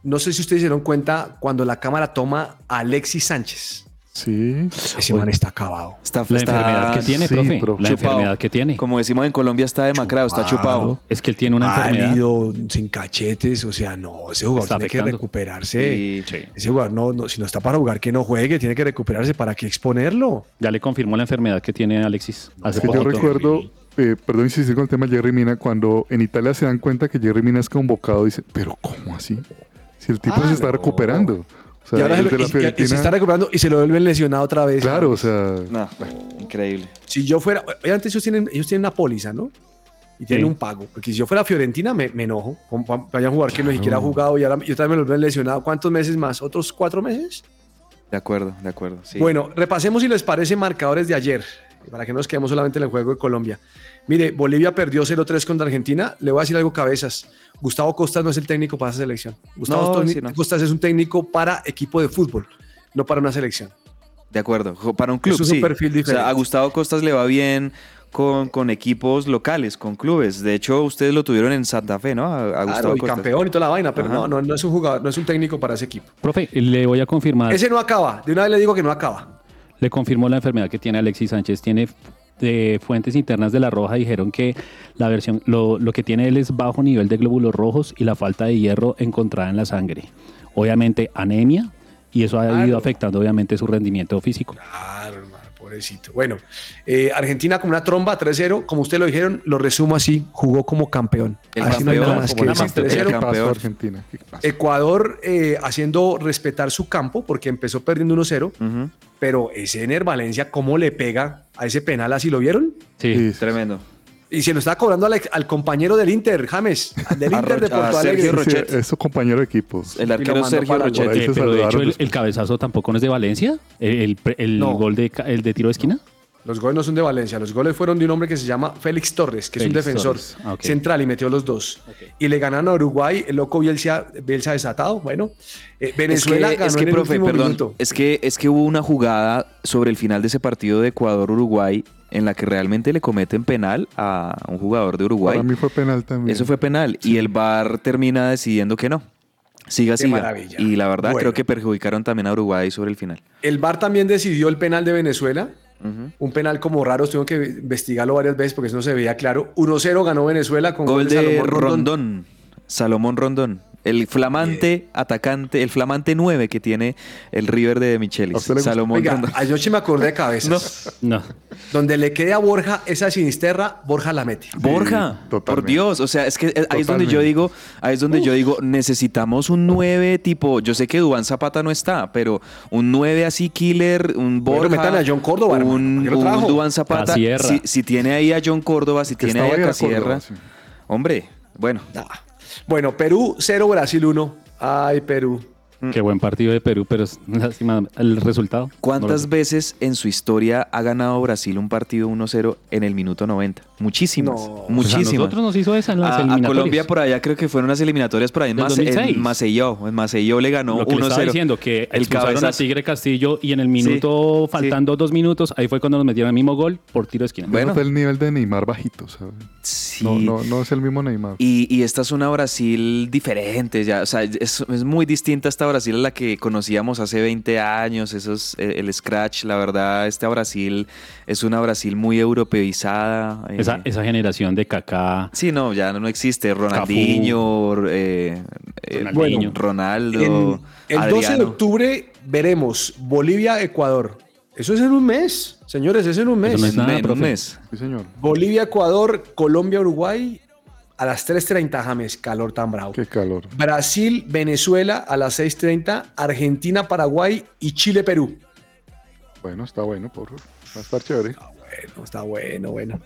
No sé si ustedes se dieron cuenta cuando la cámara toma a Alexis Sánchez. Sí. Ese man está acabado. Está, La está- enfermedad que tiene, sí, profe. profe. La chupado. enfermedad que tiene. Como decimos en Colombia, está demacrado, está chupado. Es que él tiene una enfermedad. Pálido, sin cachetes, o sea, no, ese jugador Está tiene que recuperarse. Sí. Ese jugador no, no, si no está para jugar, que no juegue, tiene que recuperarse. ¿Para qué exponerlo? Ya le confirmó la enfermedad que tiene Alexis. Hace Es que yo poquito. recuerdo, eh, perdón insistir con el tema de Jerry Mina, cuando en Italia se dan cuenta que Jerry Mina es convocado, dicen, pero ¿cómo así? Si el tipo Ah, se está no. O sea, y ahora se, lo- y- y- y se está recuperando y se lo vuelven lesionado otra vez. Claro, o sea, No, increíble. Si yo fuera, oye, antes ellos tienen, ellos tienen una póliza, ¿no? Y tienen Sí. un pago. Porque si yo fuera Fiorentina, me, me enojo. Como pa- Vaya a jugar que no siquiera ha jugado y ahora yo también me lo ven lesionado. ¿Cuántos meses más? ¿Otros cuatro meses? De acuerdo, de acuerdo. sí. Bueno, repasemos si les parece marcadores de ayer, para que no nos quedemos solamente en el juego de Colombia. Mire, Bolivia perdió 0-3 contra Argentina. Le voy a decir algo, cabezas. Gustavo Costas no es el técnico para esa selección. Gustavo No, Toni- sí, no. Costas es un técnico para equipo de fútbol, no para una selección. De acuerdo. Para un club, es un sí. perfil O sea, diferente. a Gustavo Costas le va bien con, con equipos locales, con clubes. De hecho, ustedes lo tuvieron en Santa Fe, ¿no? A, a Claro, Gustavo y Costas. campeón y toda la vaina, pero no, no, no es un jugador, no es un técnico para ese equipo. Profe, le voy a confirmar. Ese no acaba. De una vez le digo que no acaba. Le confirmó la enfermedad que tiene Alexis Sánchez. Tiene de fuentes internas de la Roja dijeron que la versión, lo, lo que tiene él es bajo nivel de glóbulos rojos y la falta de hierro encontrada en la sangre. Obviamente anemia y eso ha Claro. ido afectando obviamente su rendimiento físico. Claro, pobrecito. Bueno, eh, Argentina con una tromba 3-0, como ustedes lo dijeron, lo resumo así, jugó como campeón. El Así no hay campeón, nada más como que decir. master- el 3-0. ¿qué pasó campeón. Argentina? Ecuador eh, haciendo respetar su campo porque empezó perdiendo 1-0, Ujú. pero ese Ener Valencia, ¿cómo le pega a ese penal así? ¿Lo vieron? Sí. Sí, Tremendo. Y se lo está cobrando al, al compañero del Inter, James, del A Inter de Porto Sergio Alegre. Rochet. sí, es su compañero de equipo. El arquero Sergio Rochet. Eh, pero de hecho el, cabezazo tampoco no es de Valencia, el, el pre- el No. gol de, el de tiro de esquina. Los goles no son de Valencia, los goles fueron de un hombre que se llama Félix Torres, que es un defensor ah, central y metió los dos. Y le ganaron a Uruguay, el loco Bielsa, Bielsa desatado. Bueno, eh, Venezuela es que, ganó es que, en el profe, último perdón, minuto. es que, es que hubo una jugada sobre el final de ese partido de Ecuador-Uruguay en la que realmente le cometen penal a un jugador de Uruguay. Para mí fue penal también. Eso fue penal y el VAR termina decidiendo que no. Siga, Qué siga. maravilla. Y la verdad Bueno. creo que perjudicaron también a Uruguay sobre el final. El VAR también decidió el penal de Venezuela. Un penal como raro, tengo que investigarlo varias veces porque eso no se veía claro. 1-0 ganó Venezuela con Gol de Salomón Rondón. Salomón Rondón. El flamante atacante, el flamante 9 que tiene el River de ¿A Michelis. Salomón Oiga, anoche me acordé de cabezas. No. Donde le quede a Borja esa sinisterra, Borja la mete. Borja, por. Dios, o sea, es que eh, ahí es donde yo digo, ahí es donde yo digo, necesitamos un 9 tipo, yo sé que Dubán Zapata no está, pero un 9 así killer, un Bueno, Borja, metan a John Córdoba, un, ¿para qué lo un? Dubán Zapata, si, si tiene ahí a John Córdoba, si Que tiene ahí a Casierra, sí. hombre, bueno, Ah. Bueno, Perú 0, Brasil 1. Ay, Perú. Qué buen partido de Perú, pero es lástima el resultado. ¿cuántas No veces en su historia ha ganado Brasil un partido 1-0 en el minuto 90? Muchísimas, No. Pues a muchísimas. nosotros nos hizo esa en las a, a eliminatorias. Colombia por allá creo que fueron unas eliminatorias por ahí en, 2006. en Maceió. En Maceió le ganó Lo que le estaba 1-0. diciendo, que el expulsaron a cabezazo. Tigre Castillo y en el minuto, sí. faltando dos minutos, ahí fue cuando nos metieron el mismo gol por tiro de esquina. Bueno. Bueno. fue el nivel de Neymar bajito, ¿sabes? Sí. No, no, no es el mismo Neymar. Y, y esta es una Brasil diferente, ya, o sea, es, es muy distinta esta Brasil a la que conocíamos hace 20 años, eso es el scratch, la verdad, esta Brasil es una Brasil muy europeizada. eh, Esa, esa generación de Kaká, Sí, no, ya no existe. Ronaldinho, eh, eh, Ronaldinho. Ronaldo, En- el 12 de octubre veremos Bolivia-Ecuador. Eso es en un mes, señores, es en un mes. Eso no es En- nada, en un mes. Sí, señor. Bolivia-Ecuador, Colombia-Uruguay a las 3.30, James, calor tan bravo. Qué calor. Brasil-Venezuela a las 6.30, Argentina-Paraguay y Chile-Perú. Bueno, está bueno, por Va a estar chévere. Bueno, está bueno, bueno.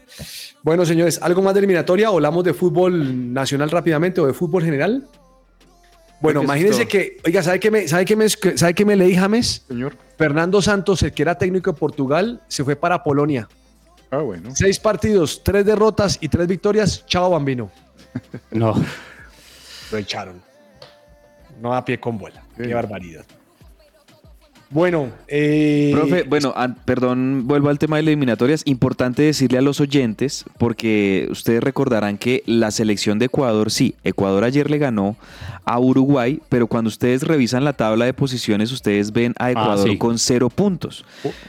Bueno, señores, ¿algo más de eliminatoria? ¿O ¿Hablamos de fútbol nacional rápidamente o de fútbol general? Bueno, imagínense que, oiga, ¿sabe qué me, sabe qué me, sabe qué me leí, James? Señor. Fernando Santos, el que era técnico de Portugal, se fue para Polonia. Ah, bueno. Seis partidos, tres derrotas y tres victorias. Chao, Bambino. no. Lo echaron. No a pie con bola. Qué barbaridad. Bueno, eh, Profe, bueno, perdón, vuelvo al tema de las eliminatorias. Importante decirle a los oyentes, porque ustedes recordarán que la selección de Ecuador, sí, Ecuador ayer le ganó a Uruguay, pero cuando ustedes revisan la tabla de posiciones, ustedes ven a Ecuador sí. con cero puntos.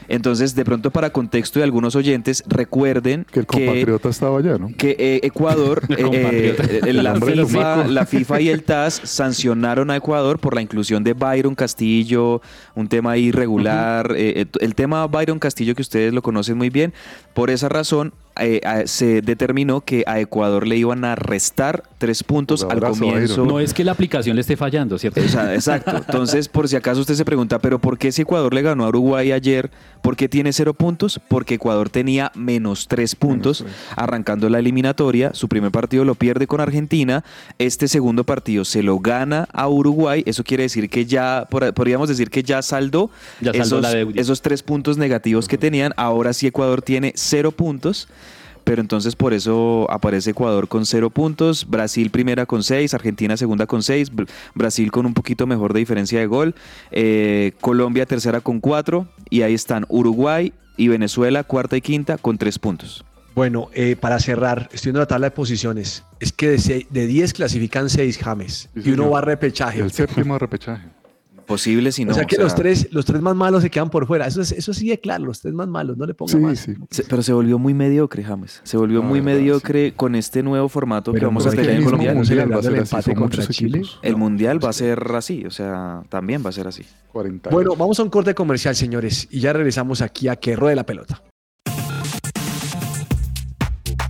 Entonces, de pronto, para contexto de algunos oyentes, recuerden Que el compatriota estaba allá, ¿no? que eh, Ecuador, eh, eh, eh, la, FIFA, la FIFA y el TAS sancionaron a Ecuador por la inclusión de Byron Castillo, un tema irregular, eh, eh, el tema Byron Castillo que ustedes lo conocen muy bien. Por esa razón eh, a- se determinó que a Ecuador le iban a restar tres puntos Un al comienzo. Byron. No es que la aplicación le esté fallando, ¿cierto? Exacto. Entonces, por si acaso usted se pregunta, pero ¿por qué si Ecuador le ganó a Uruguay ayer? ¿Por qué tiene cero puntos? Porque Ecuador tenía menos tres puntos arrancando la eliminatoria. Su primer partido lo pierde con Argentina. Este segundo partido se lo gana a Uruguay. Eso quiere decir que ya, podríamos decir que ya saldó, Ya saldó esos, la deuda. esos tres puntos negativos que tenían. Ahora sí Ecuador tiene cero puntos. Pero entonces por eso aparece Ecuador con cero puntos, Brasil primera con seis, Argentina segunda con seis, Br- Brasil con un poquito mejor de diferencia de gol, eh, Colombia tercera con cuatro y ahí están Uruguay y Venezuela cuarta y quinta con tres puntos. Bueno, eh, para cerrar, estoy viendo la tabla de posiciones. Es que de, seis- de 10 clasifican 6 James Sí, y uno va a repechaje. El séptimo repechaje. Posible si no. o sea que o sea, los, tres, los tres más malos se quedan por fuera. Eso, es, eso sí es claro, los tres más malos, no le ponga Sí, más. sí. se- pero se volvió muy mediocre, James. Se volvió muy verdad, mediocre con este nuevo formato que vamos a tener en el Colombia. mundial mundial va a ser el así, contra Chile. El mundial va a ser así, o sea, también va a ser así. 40. Bueno, vamos a un corte comercial, señores, y ya regresamos aquí a que ruede la pelota.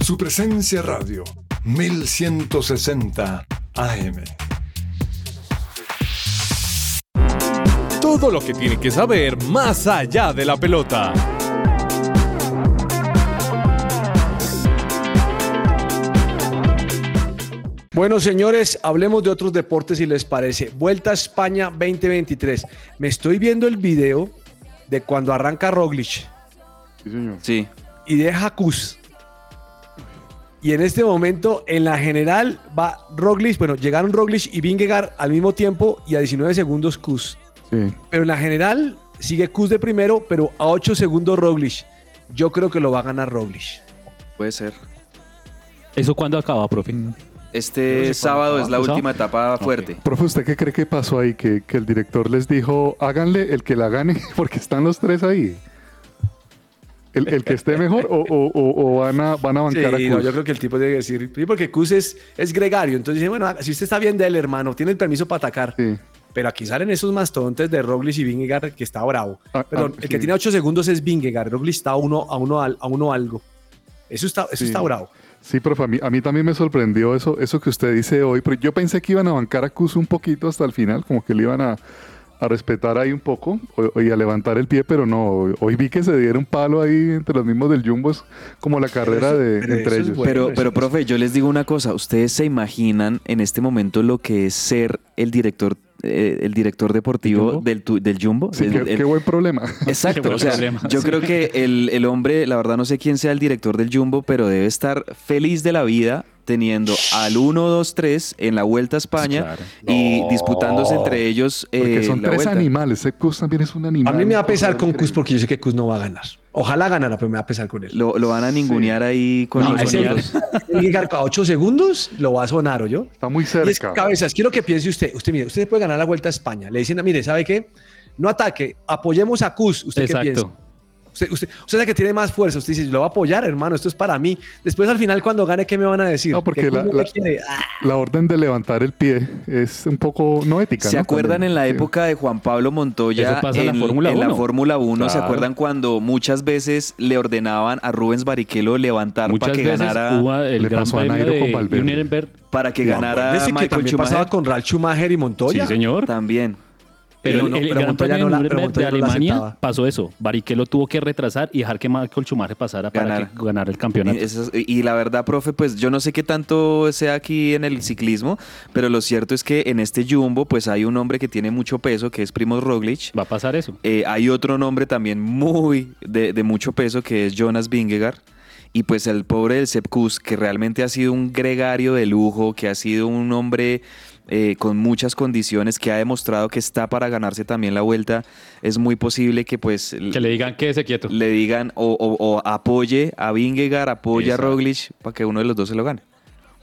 Su presencia radio, 1160 AM. Todo lo que tiene que saber más allá de la pelota. Bueno, señores, hablemos de otros deportes si les parece. Vuelta a España 2023. Me estoy viendo el video de cuando arranca Roglic. Sí, señor. Sí. y deja a Kuz. Y en este momento, en la general, va Roglic. Bueno, llegaron Roglic y Vingegaard al mismo tiempo y a 19 segundos Kuz. Sí. Pero en la general sigue Kuz de primero, pero a 8 segundos Roglic. Yo creo que lo va a ganar Roglic. Puede ser. ¿Eso cuándo acaba, profe? Este No sé sábado es la última etapa fuerte. Profe, ¿usted qué cree que pasó ahí? Que, que el director les dijo, háganle el que la gane, porque están los tres ahí. El, el que esté mejor o, o- o- o van, a, van a bancar Sí, a no, Kuz? yo creo que el tipo debe decir, sí, porque Kuz es, es gregario, entonces dice, bueno, si usted está bien de él, hermano, tiene el permiso para atacar. Sí. Pero aquí salen esos mastontes de Roglic y Vingegaard que está bravo. Ah, Perdón, ah, el sí. que tiene 8 segundos es Vingegaard, Roglic está a uno, a uno, a uno algo. Eso está, eso Sí. está bravo. Sí, profe, a mí, a mí también me sorprendió eso, eso que usted dice hoy, pero yo pensé que iban a bancar a Kuz un poquito hasta el final, como que le iban a, a respetar ahí un poco o- y a levantar el pie, pero no, hoy vi que se dieron palo ahí entre los mismos del Jumbo, es como la carrera eso- de, pero entre ellos. bueno. Pero, pero profe, yo les digo una cosa. ¿Ustedes se imaginan en este momento lo que es ser el director, eh, el director deportivo ¿Jumbo? del, tu- del Jumbo? Sí, El- qué, el- qué buen problema. Exacto, buen o sea, problema. yo creo que el, el hombre, la verdad no sé quién sea el director del Jumbo, pero debe estar feliz de la vida teniendo al 1, 2, 3 en la Vuelta a España Claro. y disputándose entre ellos Porque eh, son la tres Vuelta. animales, ese Kuz también es un animal. A mí me va a pesar con. Kuz porque yo sé que Kuz no va a ganar. Ojalá ganara, pero me va a pesar con él. Lo, lo van a ningunear ahí con No, los sonidos. Vingegaard a 8 segundos lo va a sonar, ¿o yo? Está muy Y es que, cerca. cabezas, quiero que piense usted. Usted, mire, usted puede ganar la Vuelta a España. Le dicen, mire, ¿sabe qué? No ataque, apoyemos a Kuz. ¿Usted qué piensa? Usted, usted, usted sabe que tiene más fuerza. Usted dice, lo va a apoyar, hermano, esto es para mí. Después, al final, cuando gane, ¿qué me van a decir? No, porque la- la-. Ah, La orden de levantar el pie es un poco no ética. ¿Se ¿no? acuerdan También. en la Sí. época de Juan Pablo Montoya en la Fórmula en la 1? Fórmula 1? ¿Se acuerdan cuando muchas veces le ordenaban a Rubens Barrichello levantar para que veces ganara hubo el Le Gran pasó a Premio Nairo con de Valverde. Para que ganara que Michael pasaba con Ralf Schumacher y Montoya. Sí, señor. También. Pero, el, Gran Premio no la- de no Alemania pasó eso. Barrichello tuvo que retrasar y dejar que Michael Schumacher pasara para Ganar. que el campeonato. Y, eso es- y la verdad, profe, pues yo no sé qué tanto sea aquí en el ciclismo, pero lo cierto es que en este Jumbo, pues hay un hombre que tiene mucho peso, que es Primoz Roglic. Va a pasar eso. Eh, hay otro nombre también muy de, de mucho peso, que es Jonas Vingegaard. Y pues el pobre del Sepp Kuss, que realmente ha sido un gregario de lujo, que ha sido un hombre eh, con muchas condiciones, que ha demostrado que está para ganarse también la vuelta, es muy posible que pues Que le digan quédese quieto. le digan o, o- o apoye a Vingegaard, apoye Exacto. a Roglic para que uno de los dos se lo gane.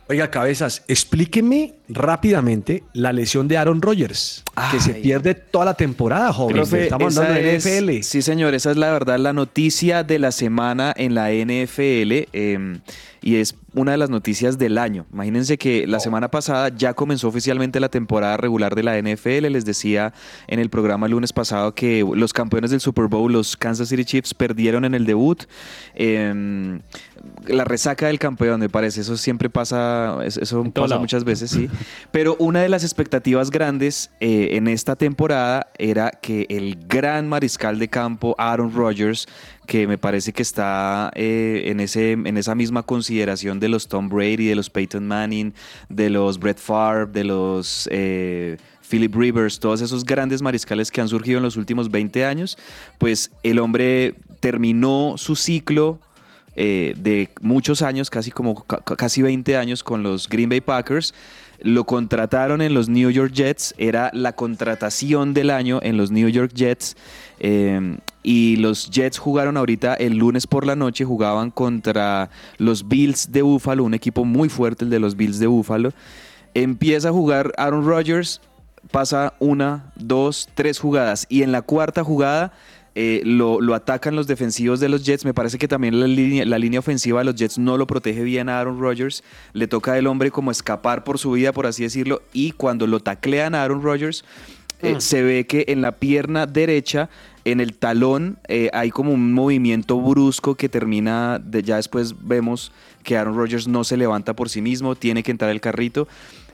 Oiga, cabezas, explíqueme rápidamente la lesión de Aaron Rodgers, que se pierde toda la temporada, joven. Profe, Estamos esa hablando de es- NFL. Sí, señor, esa es la verdad la noticia de la semana en la NFL eh, y es una de las noticias del año. Imagínense que la semana pasada ya comenzó oficialmente la temporada regular de la NFL. Les decía en el programa el lunes pasado que los campeones del Super Bowl, los Kansas City Chiefs, perdieron en el debut. Eh, la resaca del campeón, me parece. Eso siempre pasa, es- eso pasa lado. muchas veces, sí. Pero una de las expectativas grandes eh, en esta temporada era que el gran mariscal de campo, Aaron Rodgers, que me parece que está eh, en, ese, en esa misma consideración de los Tom Brady, de los Peyton Manning, de los Brett Favre, de los eh, Philip Rivers, todos esos grandes mariscales que han surgido en los últimos 20 años, pues el hombre terminó su ciclo de muchos años, casi como ca- ca- casi 20 años con los Green Bay Packers. Lo contrataron en los New York Jets, era la contratación del año en los New York Jets. eh, y los Jets jugaron ahorita el lunes por la noche, jugaban contra los Bills de Buffalo, un equipo muy fuerte, el de los Bills de Buffalo. Empieza a jugar Aaron Rodgers, pasa una, dos, tres jugadas y en la cuarta jugada eh, lo, lo atacan los defensivos de los Jets. Me parece que también la línea, la línea ofensiva de los Jets no lo protege bien a Aaron Rodgers. Le toca al hombre como escapar por su vida, por así decirlo. Y cuando lo taclean a Aaron Rodgers, eh, se ve que en la pierna derecha, en el talón, eh, hay como un movimiento brusco que termina, de, ya después vemos que Aaron Rodgers no se levanta por sí mismo, tiene que entrar el carrito.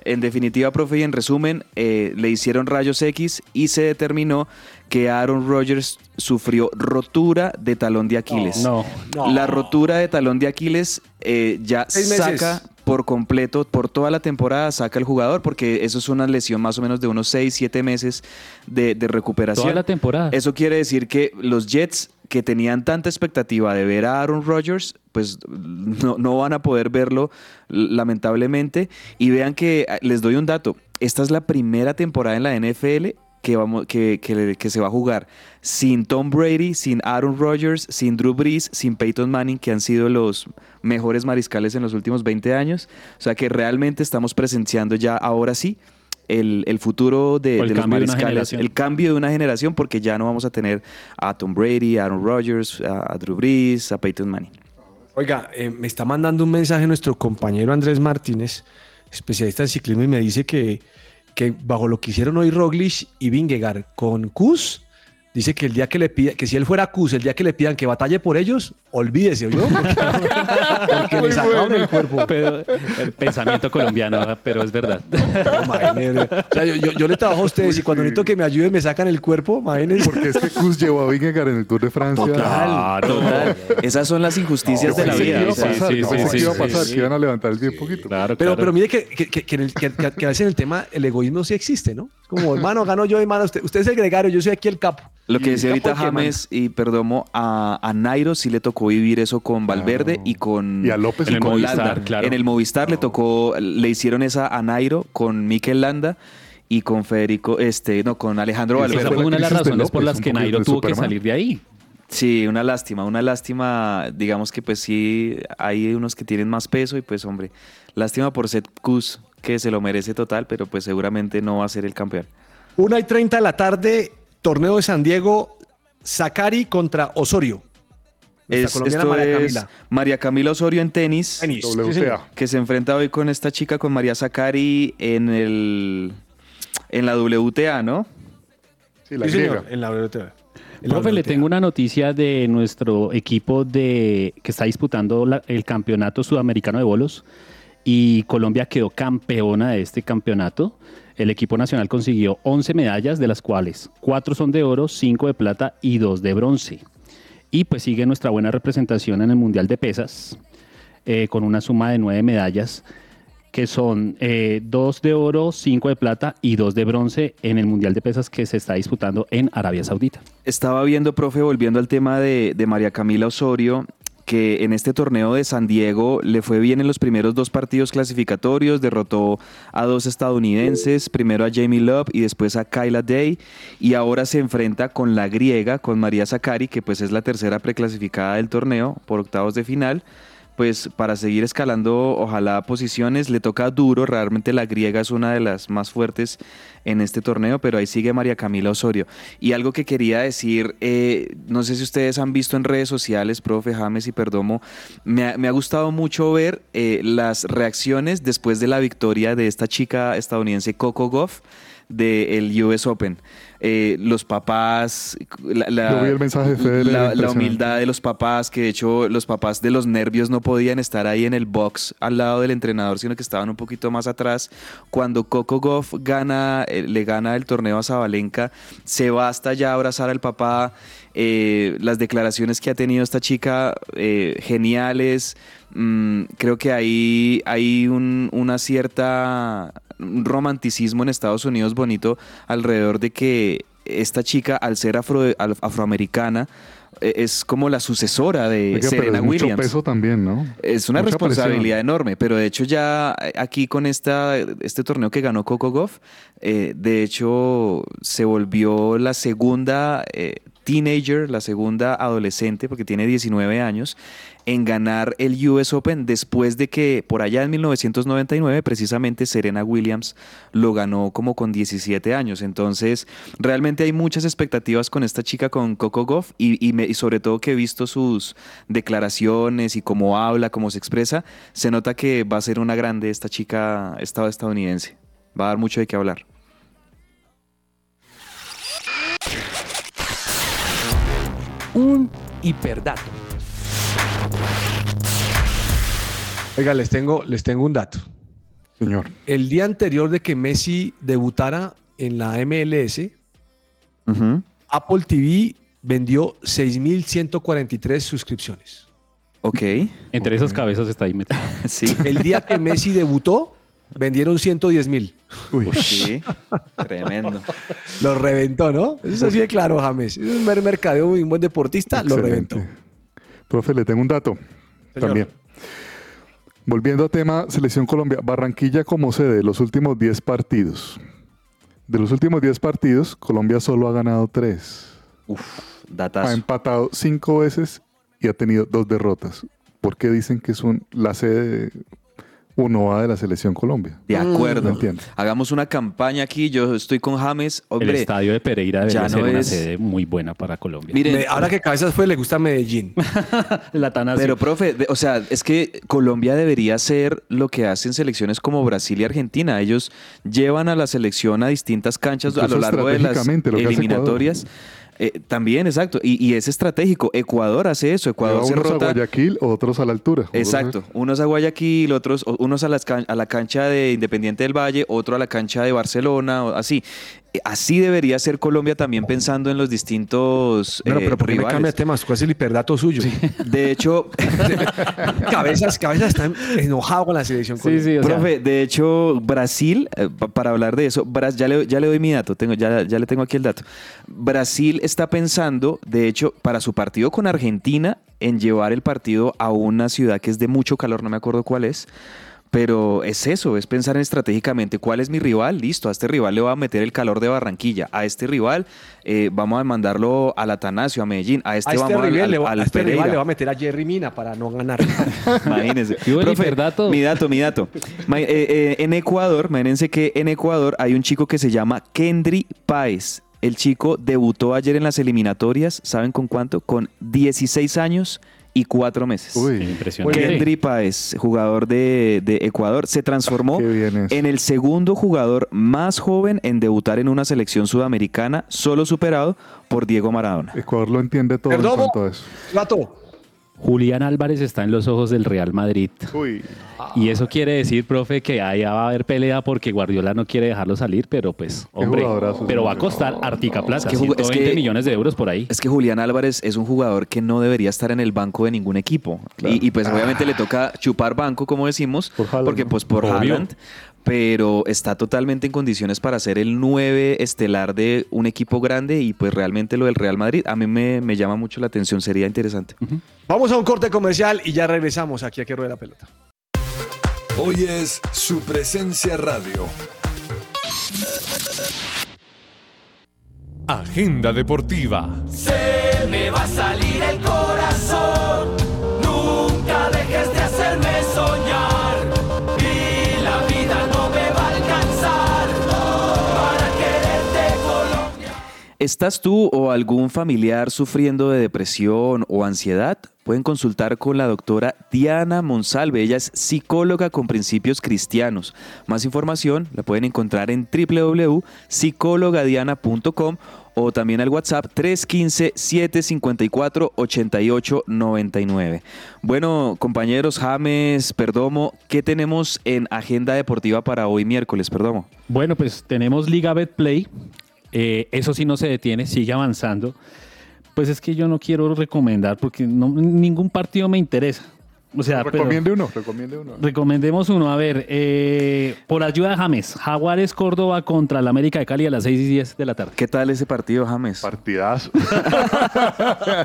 En definitiva, profe, y en resumen, eh, le hicieron rayos X y se determinó que Aaron Rodgers sufrió rotura de talón de Aquiles. No. No. La rotura de talón de Aquiles eh, ya saca por por completo, por toda la temporada, saca el jugador, porque eso es una lesión más o menos de unos 6, 7 meses de, de recuperación. Toda la temporada. Eso quiere decir que los Jets que tenían tanta expectativa de ver a Aaron Rodgers, pues no, van a poder verlo lamentablemente. Y vean que ah, les doy un dato, esta es la primera temporada en la NFL que, vamos, que- que se va a jugar sin Tom Brady, sin Aaron Rodgers, sin Drew Brees, sin Peyton Manning, que han sido los mejores mariscales en los últimos 20 años. O sea que realmente estamos presenciando ya ahora sí el, el futuro de, el de los cambio de una mariscales, generación. el cambio de una generación, porque ya no vamos a tener a Tom Brady, a Aaron Rodgers, a, a Drew Brees, a Peyton Manning. Oiga, eh, me está mandando un mensaje nuestro compañero Andrés Martínez, especialista en ciclismo, y me dice que, que bajo lo que hicieron hoy Roglic y Vingegaard con Kuz, dice que el día que le pida, que si él fuera Kuz, el día que le pidan que batalle por ellos, olvídese, ¿oyó? Porque, porque le sacaron el cuerpo. Pero, el pensamiento colombiano, pero es verdad. No, imagínese. O sea, yo, yo- yo le trabajo a ustedes y cuando necesito que me ayuden me sacan el cuerpo, imagínense. Porque es que Kuz llevó a Vingegaard en el Tour de Francia. Total. Esas son las injusticias de la pensé vida. iba o a pasar, sí, sí, pensé sí, que iba a sí, pasar, sí. que iban a levantar el pie un poquito. Claro, Pero, claro. pero mire que, que, que- en el- que- a veces en el tema el egoísmo sí existe, ¿no? Es como, hermano, gano yo, hermano, usted, usted es el gregario, yo soy aquí el capo. Lo que decía el ahorita el. James y Perdomo, a, a Nairo sí le tocó vivir eso con Valverde y con, Y a López y en el con Movistar, Landa. claro. En el Movistar le tocó, le hicieron esa a Nairo con Mikel Landa y con Federico, este, no, con Alejandro Esa Esa Valverde. fue una de las de razones por las que Nairo tuvo que salir de ahí. Sí, una lástima, una lástima, digamos que pues sí, hay unos que tienen más peso y pues hombre, lástima por Seth Kuz, que se lo merece total, pero pues seguramente no va a ser el campeón. Una y 30 de la tarde, torneo de San Diego, Zacari contra Osorio. Es- esto María es Camila. María Camila Osorio en tenis. Tenis. WTA. que se enfrenta hoy con esta chica, con María Zacari en el en la WTA, ¿no? Sí, la Sí, señor, en la WTA. Profe, le tengo una noticia de nuestro equipo de que está disputando la- el campeonato sudamericano de bolos y Colombia quedó campeona de este campeonato. El equipo nacional consiguió 11 medallas, de las cuales 4 son de oro, 5 de plata y 2 de bronce. Y pues sigue nuestra buena representación en el Mundial de Pesas, eh, con una suma de 9 medallas, que son 2 de oro, 5 de plata y 2 de bronce en el Mundial de Pesas que se está disputando en Arabia Saudita. Estaba viendo, profe, volviendo al tema de María Camila Osorio, que en este torneo de San Diego le fue bien en los primeros dos partidos clasificatorios, derrotó a dos estadounidenses, primero a Jamie Love y después a Kyla Day, y ahora se enfrenta con la griega, con María Zacari, que pues es la tercera preclasificada del torneo por octavos de final. Pues para seguir escalando, ojalá posiciones, le toca duro, realmente la griega es una de las más fuertes en este torneo, pero ahí sigue María Camila Osorio. Y algo que quería decir, eh, no sé si ustedes han visto en redes sociales, profe James y Perdomo, me ha, gustado mucho ver eh, las reacciones después de la victoria de esta chica estadounidense Coco Goff del US Open. Eh, los papás, la, la- vi el mensaje de la- la humildad de los papás, que de hecho los papás de los nervios no podían estar ahí en el box al lado del entrenador, sino que estaban un poquito más atrás. Cuando Coco Goff gana, eh, le gana el torneo a Zabalenka, se va hasta allá a abrazar al papá. Eh, las declaraciones que ha tenido esta chica, geniales. Mm, creo que ahí hay un- una cierta romanticismo en Estados Unidos bonito alrededor de que esta chica, al ser afro- afroamericana, eh, es como la sucesora de Oiga, Serena es mucho Williams. peso también, ¿no? Es una Mucha responsabilidad presión. enorme, pero de hecho ya eh, aquí con esta, este torneo que ganó Coco Goff, eh, de hecho se volvió la segunda eh, teenager, la segunda adolescente, porque tiene 19 años, en ganar el US Open después de que por allá en 1999 precisamente Serena Williams lo ganó como con 17 años. Entonces realmente hay muchas expectativas con esta chica, con Coco Goff, y, y me- y sobre todo que he visto sus declaraciones y cómo habla, cómo se expresa, se nota que va a ser una grande esta chica esta- estadounidense. Va a dar mucho de qué hablar. Un hiperdato. Oiga, les tengo, les tengo un dato. Señor. El día anterior de que Messi debutara en la MLS. Apple TV vendió 6.143 suscripciones. Ok. Entre esas cabezas está ahí metido. Sí. El día que Messi debutó, vendieron 110 mil. Uy, Sí. Tremendo. Lo reventó, ¿no? Eso es así de claro, James. Es un mer- mercadeo y un buen deportista, lo excelente. reventó. Profe, le tengo un dato Señor. también. Volviendo a tema Selección Colombia, Barranquilla como sede de los últimos 10 partidos. De los últimos 10 partidos, Colombia solo ha ganado 3. Uf, Ha datazo. empatado 5 veces y ha tenido dos derrotas. ¿Por qué dicen que es un- la sede 1A de la Selección Colombia? De No acuerdo. entiendo. Hagamos una campaña aquí. Yo estoy con James. El Hombre, estadio de Pereira debería ya ser no una es- sede muy buena para Colombia. miren, Me- ahora que Cabezas fue, le gusta Medellín. la. Pero, profe, de- o sea, es que Colombia debería ser lo que hacen selecciones como Brasil y Argentina. Ellos llevan a la selección a distintas canchas a lo largo de las que hace eliminatorias. Eh, también, exacto. Y, y es estratégico. Ecuador hace eso. Ecuador Lleva se unos a. Guayaquil, otros a la altura. Exacto, unos a Guayaquil, otros, unos a, las can- a la cancha de Independiente del Valle, otro a la cancha de Barcelona, así. Eh, Así debería ser Colombia también pensando en los distintos Bueno, eh, pero ¿por qué me cambia de temas? ¿Cuál es el hiperdato suyo? De hecho, Cabezas, Cabezas está enojado con la selección. Sí, sí, o sea, profe, de hecho, Brasil, eh, pa- para hablar de eso, Bras- ya, le, ya le doy mi dato, tengo, ya, ya le tengo aquí el dato. Brasil está pensando, de hecho, para su partido con Argentina, en llevar el partido a una ciudad que es de mucho calor, no me acuerdo cuál es. Pero es eso, es pensar en estratégicamente cuál es mi rival, listo, a este rival le voy a meter el calor de Barranquilla, a este rival eh, vamos a mandarlo al Atanasio, a Medellín, a este, a este, vamos al- al, al a este rival le va a meter a Jerry Mina para no ganar. Imagínense. ¿Y hubo el hiperdato? Mi dato, mi dato. Ma- eh, eh, en Ecuador, imagínense que en Ecuador hay un chico que se llama Kendry Páez. El chico debutó ayer en las eliminatorias, ¿saben con cuánto? Con 16 años y 4 meses. Uy, impresionante. Kendry Páez, jugador de, de Ecuador, se transformó en el segundo jugador más joven en debutar en una selección sudamericana, solo superado por Diego Maradona. Ecuador lo entiende todo en Perdomo. cuanto a eso. Gato, Julián Álvarez está en los ojos del Real Madrid. Uy, Y eso quiere decir, profe, que allá va a haber pelea porque Guardiola no quiere dejarlo salir, pero pues, hombre, pero va a costar Artica Plata, Es que jugó- es 120 que- millones de euros por ahí. Es que Julián Álvarez es un jugador que no debería estar en el banco de ningún equipo. Y, y, pues obviamente le toca chupar banco, como decimos, Por Haaland, porque pues por Obvio. Haaland, pero está totalmente en condiciones para ser el 9 estelar de un equipo grande y pues realmente lo del Real Madrid a mí me, me llama mucho la atención, sería interesante. vamos a un corte comercial y ya regresamos aquí a que ruede la pelota. Hoy es su presencia radio. Agenda deportiva. Se me va a salir el ¿Estás tú o algún familiar sufriendo de depresión o ansiedad? Pueden consultar con la doctora Diana Monsalve. Ella es psicóloga con principios cristianos. Más información la pueden encontrar en www.psicologadiana.com o también al WhatsApp 315-754-8899. Bueno, compañeros James, Perdomo, ¿qué tenemos en agenda deportiva para hoy miércoles, Perdomo? Bueno, pues tenemos Liga Betplay. Eh, eso sí no se detiene, sigue avanzando. Pues es que yo no quiero recomendar porque no- ningún partido me interesa. O sea, pero recomiende uno, recomiende uno. recomendemos uno. A ver, eh, por ayuda de James, Jaguares Córdoba contra el América de Cali a las 6 y 10 de la tarde. ¿Qué tal ese partido, James? Partidazo.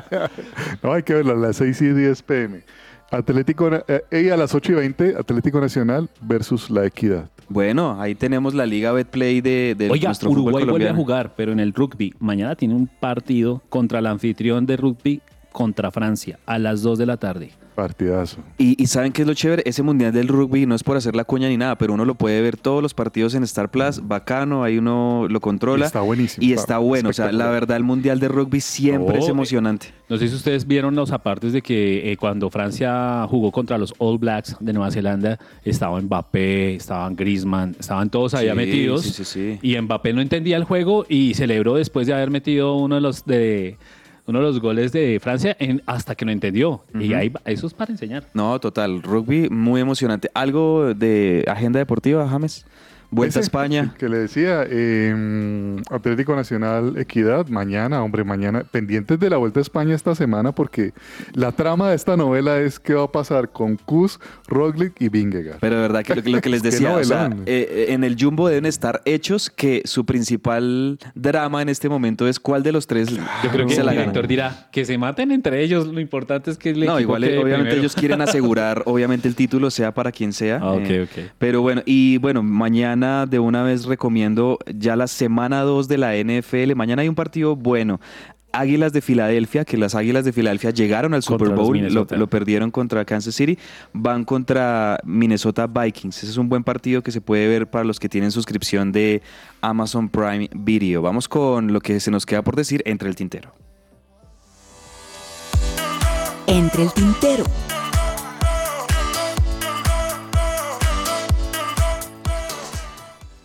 no, hay que verlo a las 6 y 10 pm. Atlético, eh, y a las 8 y 20, Atlético Nacional versus La Equidad. Bueno, ahí tenemos la Liga Betplay de, de Oiga, nuestro fútbol Uruguay vuelve a colombiano. jugar, pero en el rugby. Mañana tiene un partido contra el anfitrión de rugby contra Francia a las 2 de la tarde. Partidazo. Y, y ¿saben qué es lo chévere? Ese Mundial del Rugby no es por hacer la cuña ni nada, pero uno lo puede ver todos los partidos en Star Plus, bacano, ahí uno lo controla. Y está buenísimo, Y está bueno, o sea, la verdad el Mundial de Rugby siempre No, es eh, emocionante. No sé si ustedes vieron los apartes de que eh, cuando Francia jugó contra los All Blacks de Nueva Zelanda, estaban Mbappé, estaban Griezmann, estaban todos allá Sí, metidos. sí, sí, sí. Y Mbappé no entendía el juego y celebró después de haber metido uno de los de uno de los goles de Francia en- hasta que no entendió. Y ahí va- eso es para enseñar. No, total, rugby muy emocionante. ¿Algo de agenda deportiva, James? Vuelta a España. el Que le decía, eh, Atlético Nacional Equidad, mañana, hombre, mañana, pendientes de la Vuelta a España esta semana, porque la trama de esta novela es qué va a pasar con Kuz, Roglic y Vingegaard. Pero de verdad que lo, que- lo que les decía, o sea, eh, eh, en el Jumbo deben estar hechos que su principal drama en este momento es cuál de los tres Yo creo que se el la director gana. dirá que se maten entre ellos. Lo importante es que el No, igual quede obviamente primero. ellos quieren asegurar, obviamente el título sea para quien sea. Ah, ok, eh, ok. Pero bueno, y bueno, mañana de una vez recomiendo ya la semana 2 de la NFL. Mañana hay un partido bueno. Águilas de Filadelfia, que las Águilas de Filadelfia llegaron al Super Bowl, lo perdieron contra Kansas City, van contra Minnesota Vikings. Ese es un buen partido que se puede ver para los que tienen suscripción de Amazon Prime Video. Vamos con lo que se nos queda por decir entre el tintero. Entre el tintero.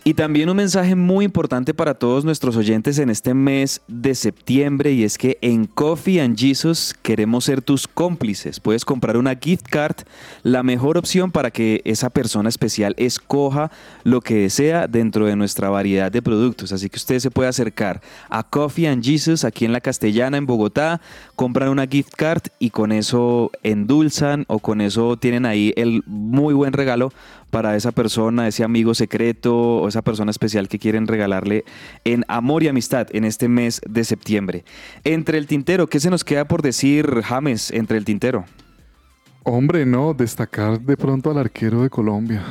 Y también un mensaje muy importante para todos nuestros oyentes en este mes de septiembre y es que en Coffee and Jesus queremos ser tus cómplices. Puedes comprar una gift card, la mejor opción para que esa persona especial escoja lo que desea dentro de nuestra variedad de productos. Así que usted se puede acercar a Coffee and Jesus aquí en la Castellana, en Bogotá, compran una gift card y con eso endulzan o con eso tienen ahí el muy buen regalo para esa persona, ese amigo secreto o esa persona especial que quieren regalarle en amor y amistad en este mes de septiembre. Entre el tintero, ¿qué se nos queda por decir, James, entre el tintero? Hombre, no, destacar de pronto al arquero de Colombia.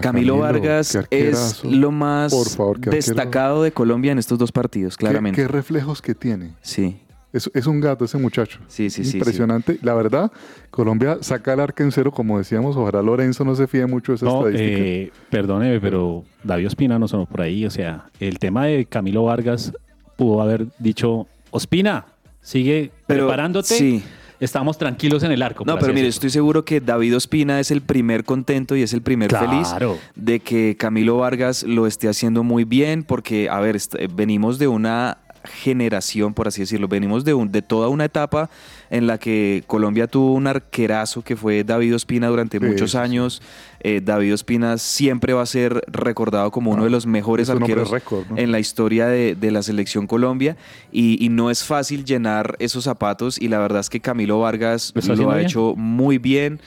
Camilo, Vargas es lo más favor, destacado de Colombia en estos dos partidos, ¿Qué- claramente. Qué, reflejos que tiene. Sí, Es, es un gato ese muchacho. sí, sí, sí. sí. Impresionante. La verdad, Colombia saca el arca en cero, como decíamos. Ojalá Lorenzo no se fíe mucho de esa No, estadística. eh, perdóneme, pero David Ospina no sonó por ahí. O sea, el tema de Camilo Vargas pudo haber dicho, Ospina, sigue Pero, preparándote. sí. Estamos tranquilos en el arco. No, pero mire, estoy seguro que David Ospina es el primer contento y es el primer feliz de que Camilo Vargas lo esté haciendo muy bien, porque, a ver, est- venimos de una generación, por así decirlo, venimos de, un- de toda una etapa en la que Colombia tuvo un arquerazo que fue David Ospina durante Sí, muchos años. Eh, David Ospina siempre va a ser recordado como uno Ah, de los mejores es un hombre arqueros en la historia de, de la selección Colombia y, y no es fácil llenar esos zapatos y la verdad es que Camilo Vargas Lo ha bien. hecho muy bien.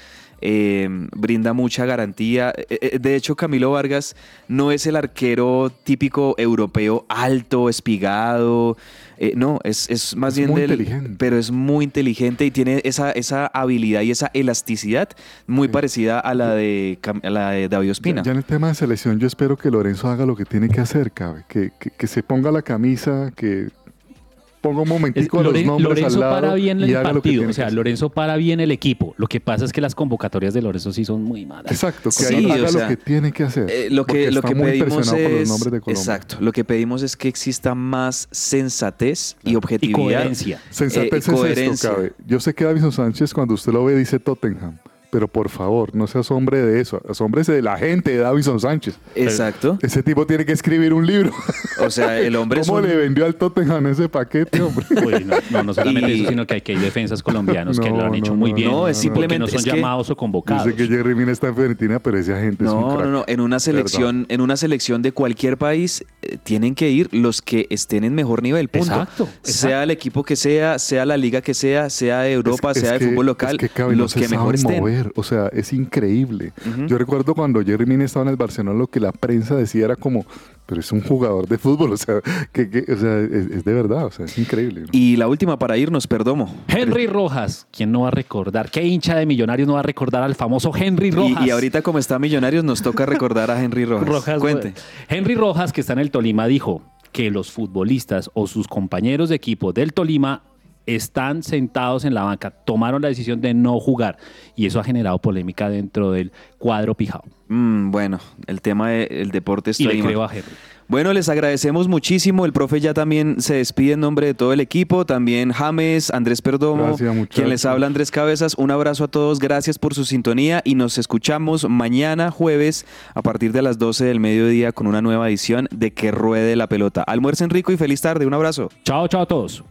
Eh, brinda mucha garantía. Eh, eh, De hecho, Camilo Vargas no es el arquero típico europeo alto, espigado. eh, no, es, es más Es bien muy del- inteligente. pero es muy inteligente y tiene esa, esa habilidad y esa elasticidad muy parecida a la de, a la de David Ospina. Ya, ya en el tema de selección, yo espero que Lorenzo haga lo que tiene que hacer, cabe. Que, que, que se ponga la camisa, que ponga un Es- momentico a los nombres Lorenzo al lado para bien el partido. O sea. Lorenzo para bien el equipo. Lo que pasa es que las convocatorias de Lorenzo sí son muy malas. Exacto, que Sí, ahí o haga sea, lo que tiene que hacer. Eh, lo que, lo está que muy pedimos impresionado por los es nombres de Colombia. exacto lo que pedimos es que exista más sensatez y Y objetividad coherencia. Sensatez eh, y es esto, coherencia. cabe. Yo sé que Davison Sánchez, cuando usted lo ve, dice Tottenham. Pero por favor, no se asombre de eso. Asómbrese de la gente de Davison Sánchez. exacto Ese tipo tiene que escribir un libro. o sea el hombre es ¿Cómo un- le vendió al Tottenham ese paquete, hombre? Uy, no, no, no solamente Y- eso, sino que aquí hay defensas colombianos que lo han hecho muy no, bien. no, es que simplemente- no son es que- llamados o Yo convocados. sé que Jerry Mina está en Fiorentina, pero ese agente es un no, crack. no, no, en una selección, en una selección de cualquier país eh, tienen que ir los que estén en mejor nivel, punto. Exacto, exacto. Sea el equipo que sea, sea la liga que sea, sea de Europa, Es- es sea de que- fútbol local, es que, los que mejor estén. mover. O sea, es increíble. Yo recuerdo cuando Jerry Mina estaba en el Barcelona, lo que la prensa decía era como, pero es un jugador de fútbol. O sea, que, que- o sea es, es de verdad. O sea, es increíble. ¿no? Y la última para irnos, Perdomo. Henry Rojas, ¿quién no va a recordar? ¿Qué hincha de Millonarios no va a recordar al famoso Henry Rojas? Y, y ahorita como está Millonarios nos toca recordar a Henry Rojas. Rojas, Cuente. Henry Rojas, que está en el Tolima, dijo que los futbolistas o sus compañeros de equipo del Tolima están sentados en la banca, tomaron la decisión de no jugar y eso ha generado polémica dentro del cuadro pijao. Mm, bueno, el tema del deporte es Y le a Henry. Bueno, les agradecemos muchísimo. El profe ya también se despide en nombre de todo el equipo. También James, Andrés Perdomo, Gracias, quien les habla Andrés Cabezas. Un abrazo a todos. Gracias por su sintonía y nos escuchamos mañana jueves a partir de las 12 del mediodía con una nueva edición de Que Ruede la Pelota. Almuercen rico y feliz tarde. Un abrazo. Chao, chao a todos.